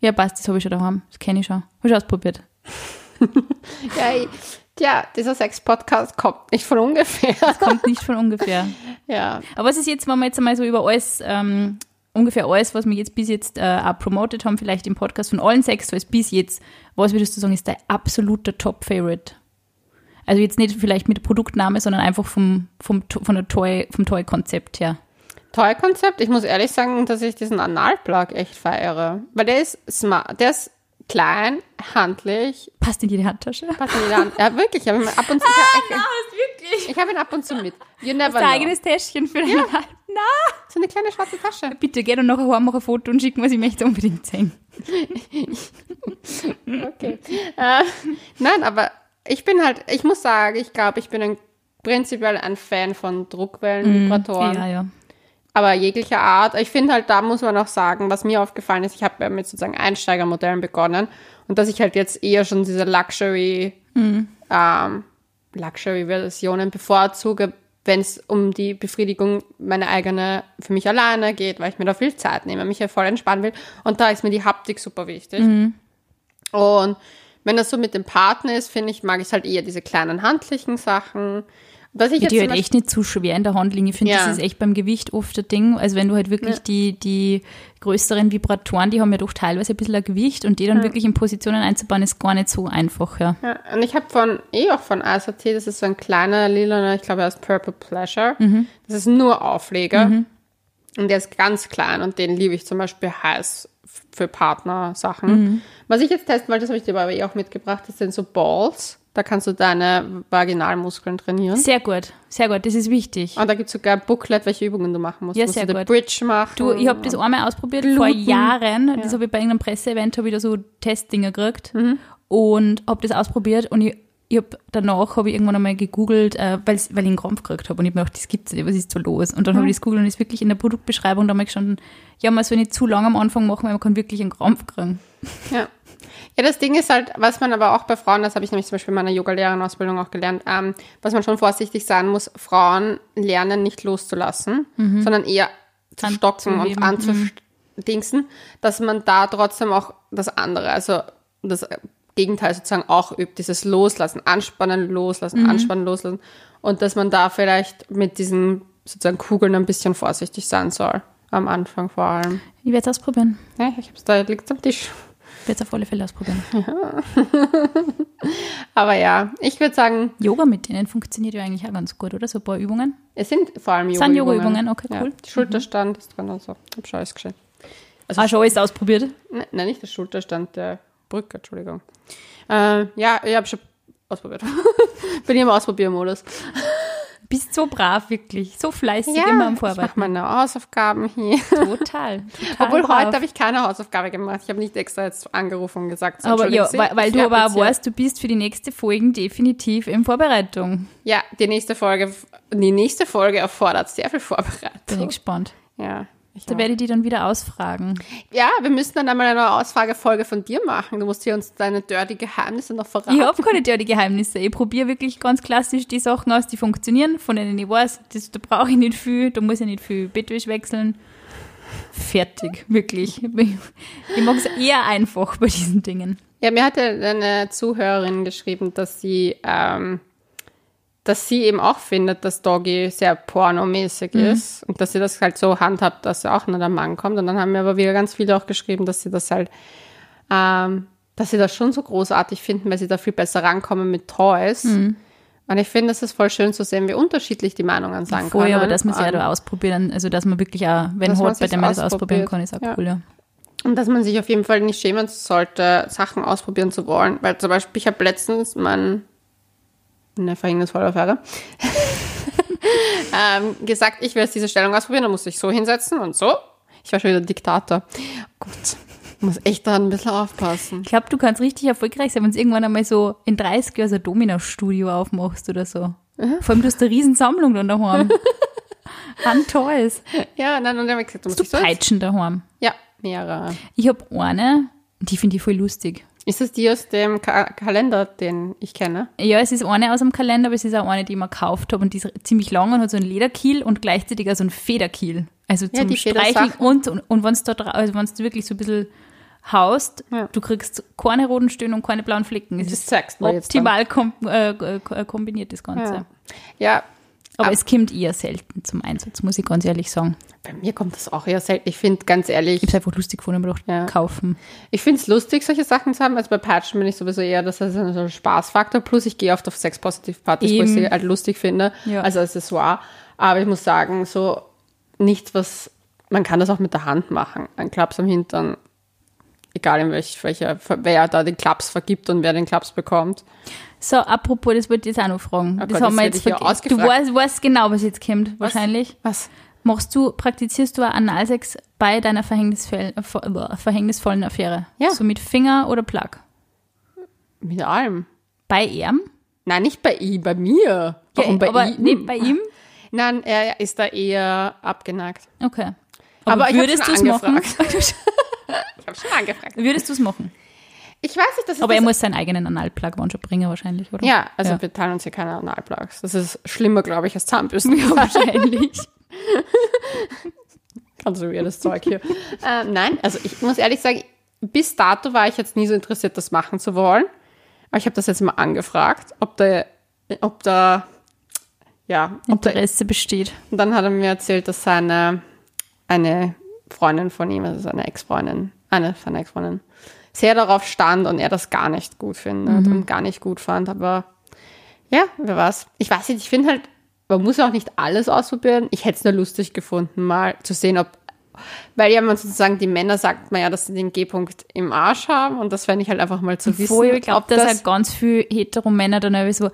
ja passt, das habe ich schon daheim. Das kenne ich schon. Habe ich ausprobiert. Ja, ich, tja, dieser Sex-Podcast kommt nicht von ungefähr. Kommt nicht von ungefähr. Ja. Aber was ist jetzt, wenn wir jetzt einmal so über alles ähm, ungefähr alles, was wir jetzt bis jetzt äh, auch promoted haben, vielleicht im Podcast von allen Sex Toys bis jetzt, was würdest du sagen, ist dein absoluter Top-Favorite? Also jetzt nicht vielleicht mit Produktname, sondern einfach vom, vom, von der Toy, vom Toy-Konzept her. Toy-Konzept? Ich muss ehrlich sagen, dass ich diesen Analplug echt feiere. Weil der ist smart, der ist klein, handlich. Passt in jede Handtasche. Passt in jede Hand. Ja, wirklich. Ich habe ihn ab und zu. Ah, ich, wirklich. ich habe ihn ab und zu mit. You Hast never ein know. eigenes Täschchen für deine Hand. Na, So eine kleine schwarze Tasche. bitte geh dann nachher heim, mach ein Foto und schick mir, ich möchte unbedingt sehen. Okay. äh, nein, aber ich bin halt, ich muss sagen, ich glaube, ich bin ein, prinzipiell ein Fan von Druckwellenvibratoren. Ja, ja. Aber jeglicher Art. Ich finde halt, da muss man auch sagen, was mir aufgefallen ist, ich habe mit sozusagen Einsteigermodellen begonnen und dass ich halt jetzt eher schon diese Luxury, ähm, Luxury-Versionen bevorzuge, wenn es um die Befriedigung meiner eigene, für mich alleine geht, weil ich mir da viel Zeit nehme, mich ja voll entspannen will. Und da ist mir die Haptik super wichtig. Und wenn das so mit dem Partner ist, finde ich, mag ich halt eher diese kleinen handlichen Sachen. Was ich Die halt echt nicht zu schwer in der Hand liegen. Ich finde, Ja. das ist echt beim Gewicht oft ein Ding. Also wenn du halt wirklich Ja. die, die größeren Vibratoren, die haben ja doch teilweise ein bisschen ein Gewicht und die dann wirklich in Positionen einzubauen, ist gar nicht so einfach, ja. Ja, und ich habe von, eh auch von ASAT, das ist so ein kleiner lilaner, ich glaube, er ist Purple Pleasure. Das ist nur Aufleger. Und der ist ganz klein und den liebe ich zum Beispiel heiß für Partnersachen. Was ich jetzt testen wollte, das habe ich dir aber eh auch mitgebracht, das sind so Balls. Da kannst du deine Vaginalmuskeln trainieren. Sehr gut, sehr gut, das ist wichtig. Und da gibt es sogar ein Booklet, welche Übungen du machen musst. Ja, musst sehr du gut. Bridge machen. Du, ich habe das einmal ausprobiert vor Gluten. Jahren. Das habe ich bei irgendeinem Presseevent, habe ich da so Testdinger gekriegt und habe das ausprobiert und ich, ich habe danach habe ich irgendwann einmal gegoogelt, äh, weil ich einen Krampf gekriegt habe und ich habe mir gedacht, das gibt's nicht, was ist so los? Und dann habe ich das gegoogelt und ist wirklich in der Produktbeschreibung da mal gestanden, ja, man soll nicht zu lang am Anfang machen, weil man kann wirklich einen Krampf kriegen. Ja. Ja, das Ding ist halt, was man aber auch bei Frauen, das habe ich nämlich zum Beispiel in meiner Yoga-Lehrerausbildung auch gelernt, ähm, was man schon vorsichtig sein muss, Frauen lernen nicht loszulassen, sondern eher zu stocken und anzudingsen, dass man da trotzdem auch das andere, also das Gegenteil sozusagen auch übt, dieses Loslassen, Anspannen, Loslassen, Anspannen, Loslassen und dass man da vielleicht mit diesen sozusagen Kugeln ein bisschen vorsichtig sein soll, am Anfang vor allem. Ich werde es ausprobieren. Ja, ich hab's da, liegt am Tisch. Ich werde es auf alle Fälle ausprobieren. Aber ja, ich würde sagen, Yoga mit denen funktioniert ja eigentlich auch ganz gut, oder? So ein paar Übungen. es sind vor allem Sind Yoga-Übungen. Yoga-Übungen, okay, Ja, cool. Schulterstand ist drin und so. Hab schon alles geschehen. Also, Ah, schon alles ausprobiert. ne, nein, nicht der Schulterstand, der Brücke, Entschuldigung. Äh, ja, ich habe schon ausprobiert. Bin hier im Ausprobiermodus. Bist so brav, wirklich. So fleißig immer am ich mache Vorbereiten. meine Hausaufgaben hier. Total. total Obwohl brav. heute habe ich keine Hausaufgabe gemacht. Ich habe nicht extra jetzt angerufen und gesagt, so, Aber ja, Sie, weil, weil du aber jetzt weißt, du bist für die nächste Folge definitiv in Vorbereitung. Ja, die nächste Folge, die nächste Folge erfordert sehr viel Bin ich Vorbereitung. gespannt. Ja. Da werde ich die dann wieder ausfragen. Ja, wir müssen dann einmal eine Ausfragefolge von dir machen. Du musst hier uns deine dirty Geheimnisse noch verraten. Ich habe keine dirty Geheimnisse. Ich probiere wirklich ganz klassisch die Sachen aus, die funktionieren, von denen ich weiß, das, da brauche ich nicht viel, da muss ich nicht viel Bettwäsche wechseln. Fertig, wirklich. Ich mag es eher einfach bei diesen Dingen. Ja, mir hatte eine Zuhörerin geschrieben, dass sie, ähm, dass sie eben auch findet, dass Doggy sehr pornomäßig ist und dass sie das halt so handhabt, dass auch nur der Mann kommt. Und dann haben mir aber wieder ganz viele auch geschrieben, dass sie das halt, ähm, dass sie das schon so großartig finden, weil sie da viel besser rankommen mit Toys. Und ich finde, es ist voll schön zu sehen, wie unterschiedlich die Meinungen sein Voll, können. aber dass man es ja da ausprobieren, also dass man wirklich auch, wenn hat, bei dem man das ausprobieren kann, ist auch Ja. cool, ja. Und dass man sich auf jeden Fall nicht schämen sollte, Sachen ausprobieren zu wollen. Weil zum Beispiel, ich habe letztens mein, eine verhängnisvolle Affäre, ähm, gesagt, ich will jetzt diese Stellung ausprobieren, dann muss ich so hinsetzen und so. Ich war schon wieder Diktator. Gut, muss echt da ein bisschen aufpassen. Ich glaube, du kannst richtig erfolgreich sein, wenn du irgendwann einmal so in 30 Jahren so ein Domina-Studio aufmachst oder so. Vor allem, du hast eine riesen Sammlung dann daheim. An Toys. Ja, nein, und dann habe ich gesagt, du musst Du Peitschen daheim. Ja, mehrere. Ich habe eine, die finde ich voll lustig. Ist das die aus dem Ka Kalender, den ich kenne? Ja, es ist eine aus dem Kalender, aber es ist auch eine, die ich mir gekauft habe und die ist ziemlich lang und hat so einen Lederkiel und gleichzeitig auch so einen Federkiel. Also Ja, zum die Streicheln und, und, und wenn es da dra- also wenn's du wirklich so ein bisschen haust, Ja. du kriegst keine roten Stöhne und keine blauen Flecken. Es Das ist zeigst du optimal kom äh, kombiniert, das Ganze. Ja. ja, Aber Ah. es kommt eher selten zum Einsatz, muss ich ganz ehrlich sagen. Bei mir kommt das auch eher selten. Ich finde, ganz ehrlich, Ich habe es einfach lustig gefunden, aber doch Ja. kaufen. ich finde es lustig, solche Sachen zu haben. Also bei Patchen bin ich sowieso eher, das ist ein Spaßfaktor. Plus ich gehe oft auf Sex-Positiv-Partys, wo ich sie halt lustig finde, Ja. als Accessoire. Aber ich muss sagen, so nichts, was, man kann das auch mit der Hand machen. Ein Klaps am Hintern, egal in welch, welcher, wer da den Klaps vergibt und wer den Klaps bekommt. So, apropos, das wollte ich jetzt auch noch fragen. Oh das Gott, haben wir jetzt vergessen. Du weißt, weißt genau, was jetzt kommt, wahrscheinlich. Was? Machst du, praktizierst du Analsex bei deiner äh, äh, verhängnisvollen Affäre? Ja. So mit Finger oder Plug? Mit allem. Bei ihm? Nein, nicht bei ihm, bei mir. Warum Ja, bei aber ihm? nicht bei ihm? Nein, er ist da eher abgeneigt. Okay. Aber ich hab würdest schon du es machen? Ich habe schon angefragt. Würdest du es machen? Ich weiß nicht, das ist Aber er das muss seinen eigenen Analplug bringen wahrscheinlich, oder? Ja, also Ja. wir teilen uns hier keine Analplugs. Das ist schlimmer, glaube ich, als Zahnbürsten. Ja, wahrscheinlich. Ganz so weirdes Zeug hier. äh, nein, also ich muss ehrlich sagen, bis dato war ich jetzt nie so interessiert, das machen zu wollen. Aber ich habe das jetzt mal angefragt, ob da, ob da, ja, ob da, Interesse besteht. und dann hat er mir erzählt, dass seine, eine Freundin von ihm, also seine Ex-Freundin, eine seiner Ex-Freundin, sehr darauf stand und er das gar nicht gut findet und gar nicht gut fand. Aber ja, wer weiß. Ich weiß nicht, ich finde halt, man muss auch nicht alles ausprobieren. Ich hätte es nur lustig gefunden, mal zu sehen, ob, weil ja man sozusagen, die Männer sagt man ja, dass sie den G-Punkt im Arsch haben und das fände ich halt einfach mal zu wissen. Ich glaube, dass das, halt ganz viele Hetero-Männer dann irgendwie so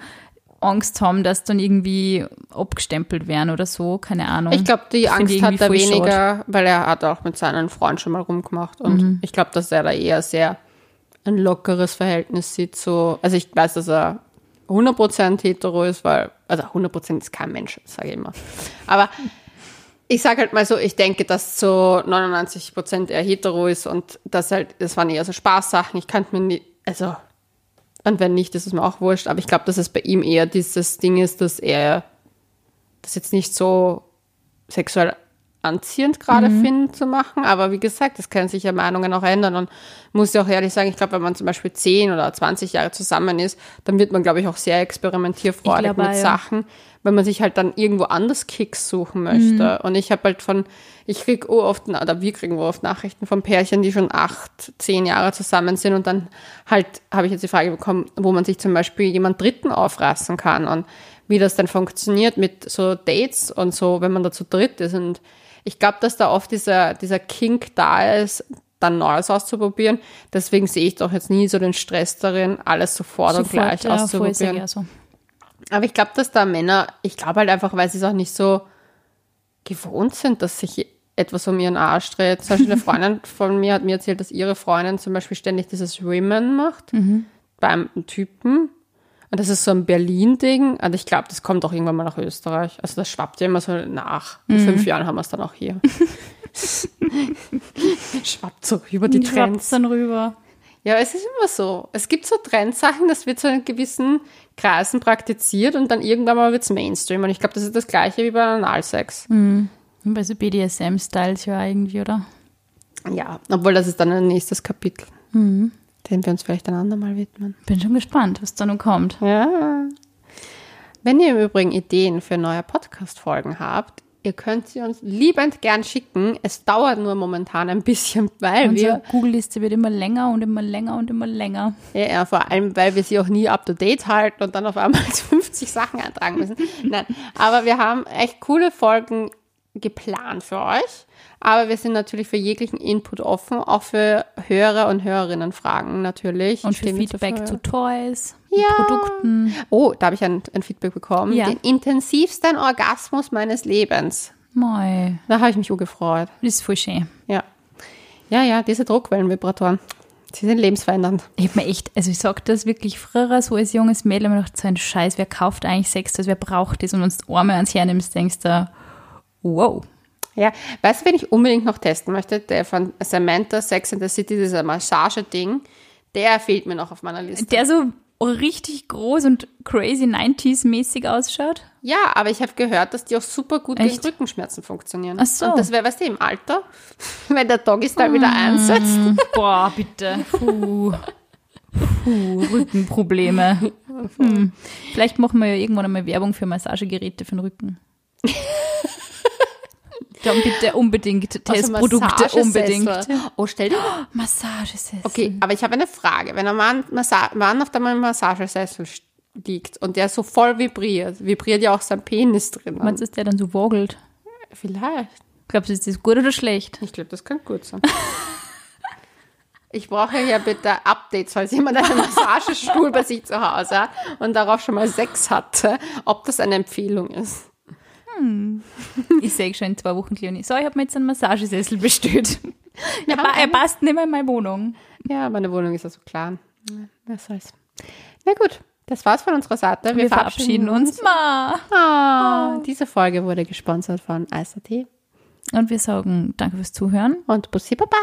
Angst haben, dass dann irgendwie abgestempelt werden oder so, keine Ahnung. Ich glaube, die Angst hat er weniger, weil er hat auch mit seinen Freunden schon mal rumgemacht. Und ich glaube, dass er da eher sehr ein lockeres Verhältnis sieht. So, also ich weiß, dass er 100% hetero ist, weil, also 100% ist kein Mensch, sage ich immer. Aber ich sage halt mal so, ich denke, dass zu 99% er hetero ist und das halt, das waren eher so Spaßsachen. Ich könnte mir nicht, also, und wenn nicht, ist es mir auch wurscht. Aber ich glaube, dass es bei ihm eher dieses Ding ist, dass er das jetzt nicht so sexuell anziehend gerade finden zu machen. Aber wie gesagt, das können sich ja Meinungen auch ändern. Und muss ja auch ehrlich sagen, ich glaube, wenn man zum Beispiel 10 oder 20 Jahre zusammen ist, dann wird man, glaube ich, auch sehr experimentierfreudig Ich glaube mit ja. Sachen, wenn man sich halt dann irgendwo anders Kicks suchen möchte. Und ich habe halt von, ich krieg oh oft, oder wir kriegen oft Nachrichten von Pärchen, die schon acht, zehn Jahre zusammen sind und dann halt habe ich jetzt die Frage bekommen, wo man sich zum Beispiel jemand Dritten aufreißen kann und wie das dann funktioniert mit so Dates und so, wenn man da zu dritt ist. Und ich glaube, dass da oft dieser, dieser Kink da ist, dann Neues auszuprobieren. Deswegen sehe ich doch jetzt nie so den Stress darin, alles sofort, und gleich ja, voll auszuprobieren. sehr gerne so. Aber ich glaube, dass da Männer, ich glaube halt einfach, weil sie es auch nicht so gewohnt sind, dass sich etwas um ihren Arsch dreht. Zum Beispiel eine Freundin von mir hat mir erzählt, dass ihre Freundin zum Beispiel ständig dieses Women macht beim Typen. Und das ist so ein Berlin-Ding. Und ich glaube, das kommt auch irgendwann mal nach Österreich. Also das schwappt ja immer so nach. In fünf Jahren haben wir es dann auch hier. schwappt so über die Trends. dann rüber. Ja, es ist immer so. Es gibt so Trendsachen, das wird so in gewissen Kreisen praktiziert und dann irgendwann mal wird es Mainstream. Und ich glaube, das ist das gleiche wie bei Analsex. Bei so BDSM-Styles ja irgendwie, oder? Ja, obwohl das ist dann ein nächstes Kapitel, Mhm. dem wir uns vielleicht ein andermal widmen. Bin schon gespannt, was da noch kommt. Ja. Wenn ihr im Übrigen Ideen für neue Podcast-Folgen habt, ihr könnt sie uns liebend gern schicken. Es dauert nur momentan ein bisschen, weil Unsere wir Google-Liste wird immer länger und immer länger und immer länger. Ja, ja, vor allem, weil wir sie auch nie up to date halten und dann auf einmal 50 Sachen eintragen müssen. Nein, aber wir haben echt coole Folgen geplant für euch. Aber wir sind natürlich für jeglichen Input offen, auch für Hörer und Hörerinnen Fragen natürlich. Und für Feedback zu. Toys, Ja. Produkten. Oh, da habe ich ein, ein Feedback bekommen. Ja. Den intensivsten Orgasmus meines Lebens. Mei, Da habe ich mich gefreut. das ist voll schön. Ja. Ja, ja, diese Druckwellenvibratoren. Sie sind lebensverändernd. Ich hab mir echt, also ich sag das wirklich früher so als junges Mädel, mir gedacht, so ein Scheiß, wer kauft eigentlich Sex, also wer braucht das? Und wenn du die Arme ans hernimmst, denkst du, wow. Ja, weißt du, wen ich unbedingt noch testen möchte? Der von Samantha Sex and the City, dieser Massage-Ding, der fehlt mir noch auf meiner Liste. Der so richtig groß und crazy 90s-mäßig ausschaut. ja, aber ich habe gehört, dass die auch super gut Echt? gegen Rückenschmerzen funktionieren. Ach so. Und das wäre, weißt du, im Alter, wenn der Doggy-Style wieder einsetzt. Boah, bitte. Puh. Puh, Rückenprobleme. Hm. Vielleicht machen wir ja irgendwann einmal Werbung für Massagegeräte für den Rücken. Dann bitte unbedingt Also Testprodukte, unbedingt. Massagesessel. Oh, stell dir Massagesessel. Okay, aber ich habe eine Frage. Wenn ein Mann, Massa Mann auf dem Massagesessel liegt und der so voll vibriert, vibriert ja auch sein Penis drin. Meinst du, der dann so wogelt? Vielleicht. Glaubst du, ist das gut oder schlecht? Ich glaube, das kann gut sein. Ich brauche ja bitte Updates, falls jemand einen Massagestuhl bei sich zu Hause hat und darauf schon mal Sex hatte, ob das eine Empfehlung ist. Ich sehe schon in zwei Wochen, Leonie. So, ich habe mir jetzt einen Massagesessel bestellt. Wir Er, pa- er passt nicht mehr in meine Wohnung. Ja, meine Wohnung ist ja so klein. Was soll's. Na gut, das war's von unserer Seite. Wir, verabschieden uns. Ma. Ah, Diese Folge wurde gesponsert von ISAT Und wir sagen danke fürs Zuhören. und Bussi Baba.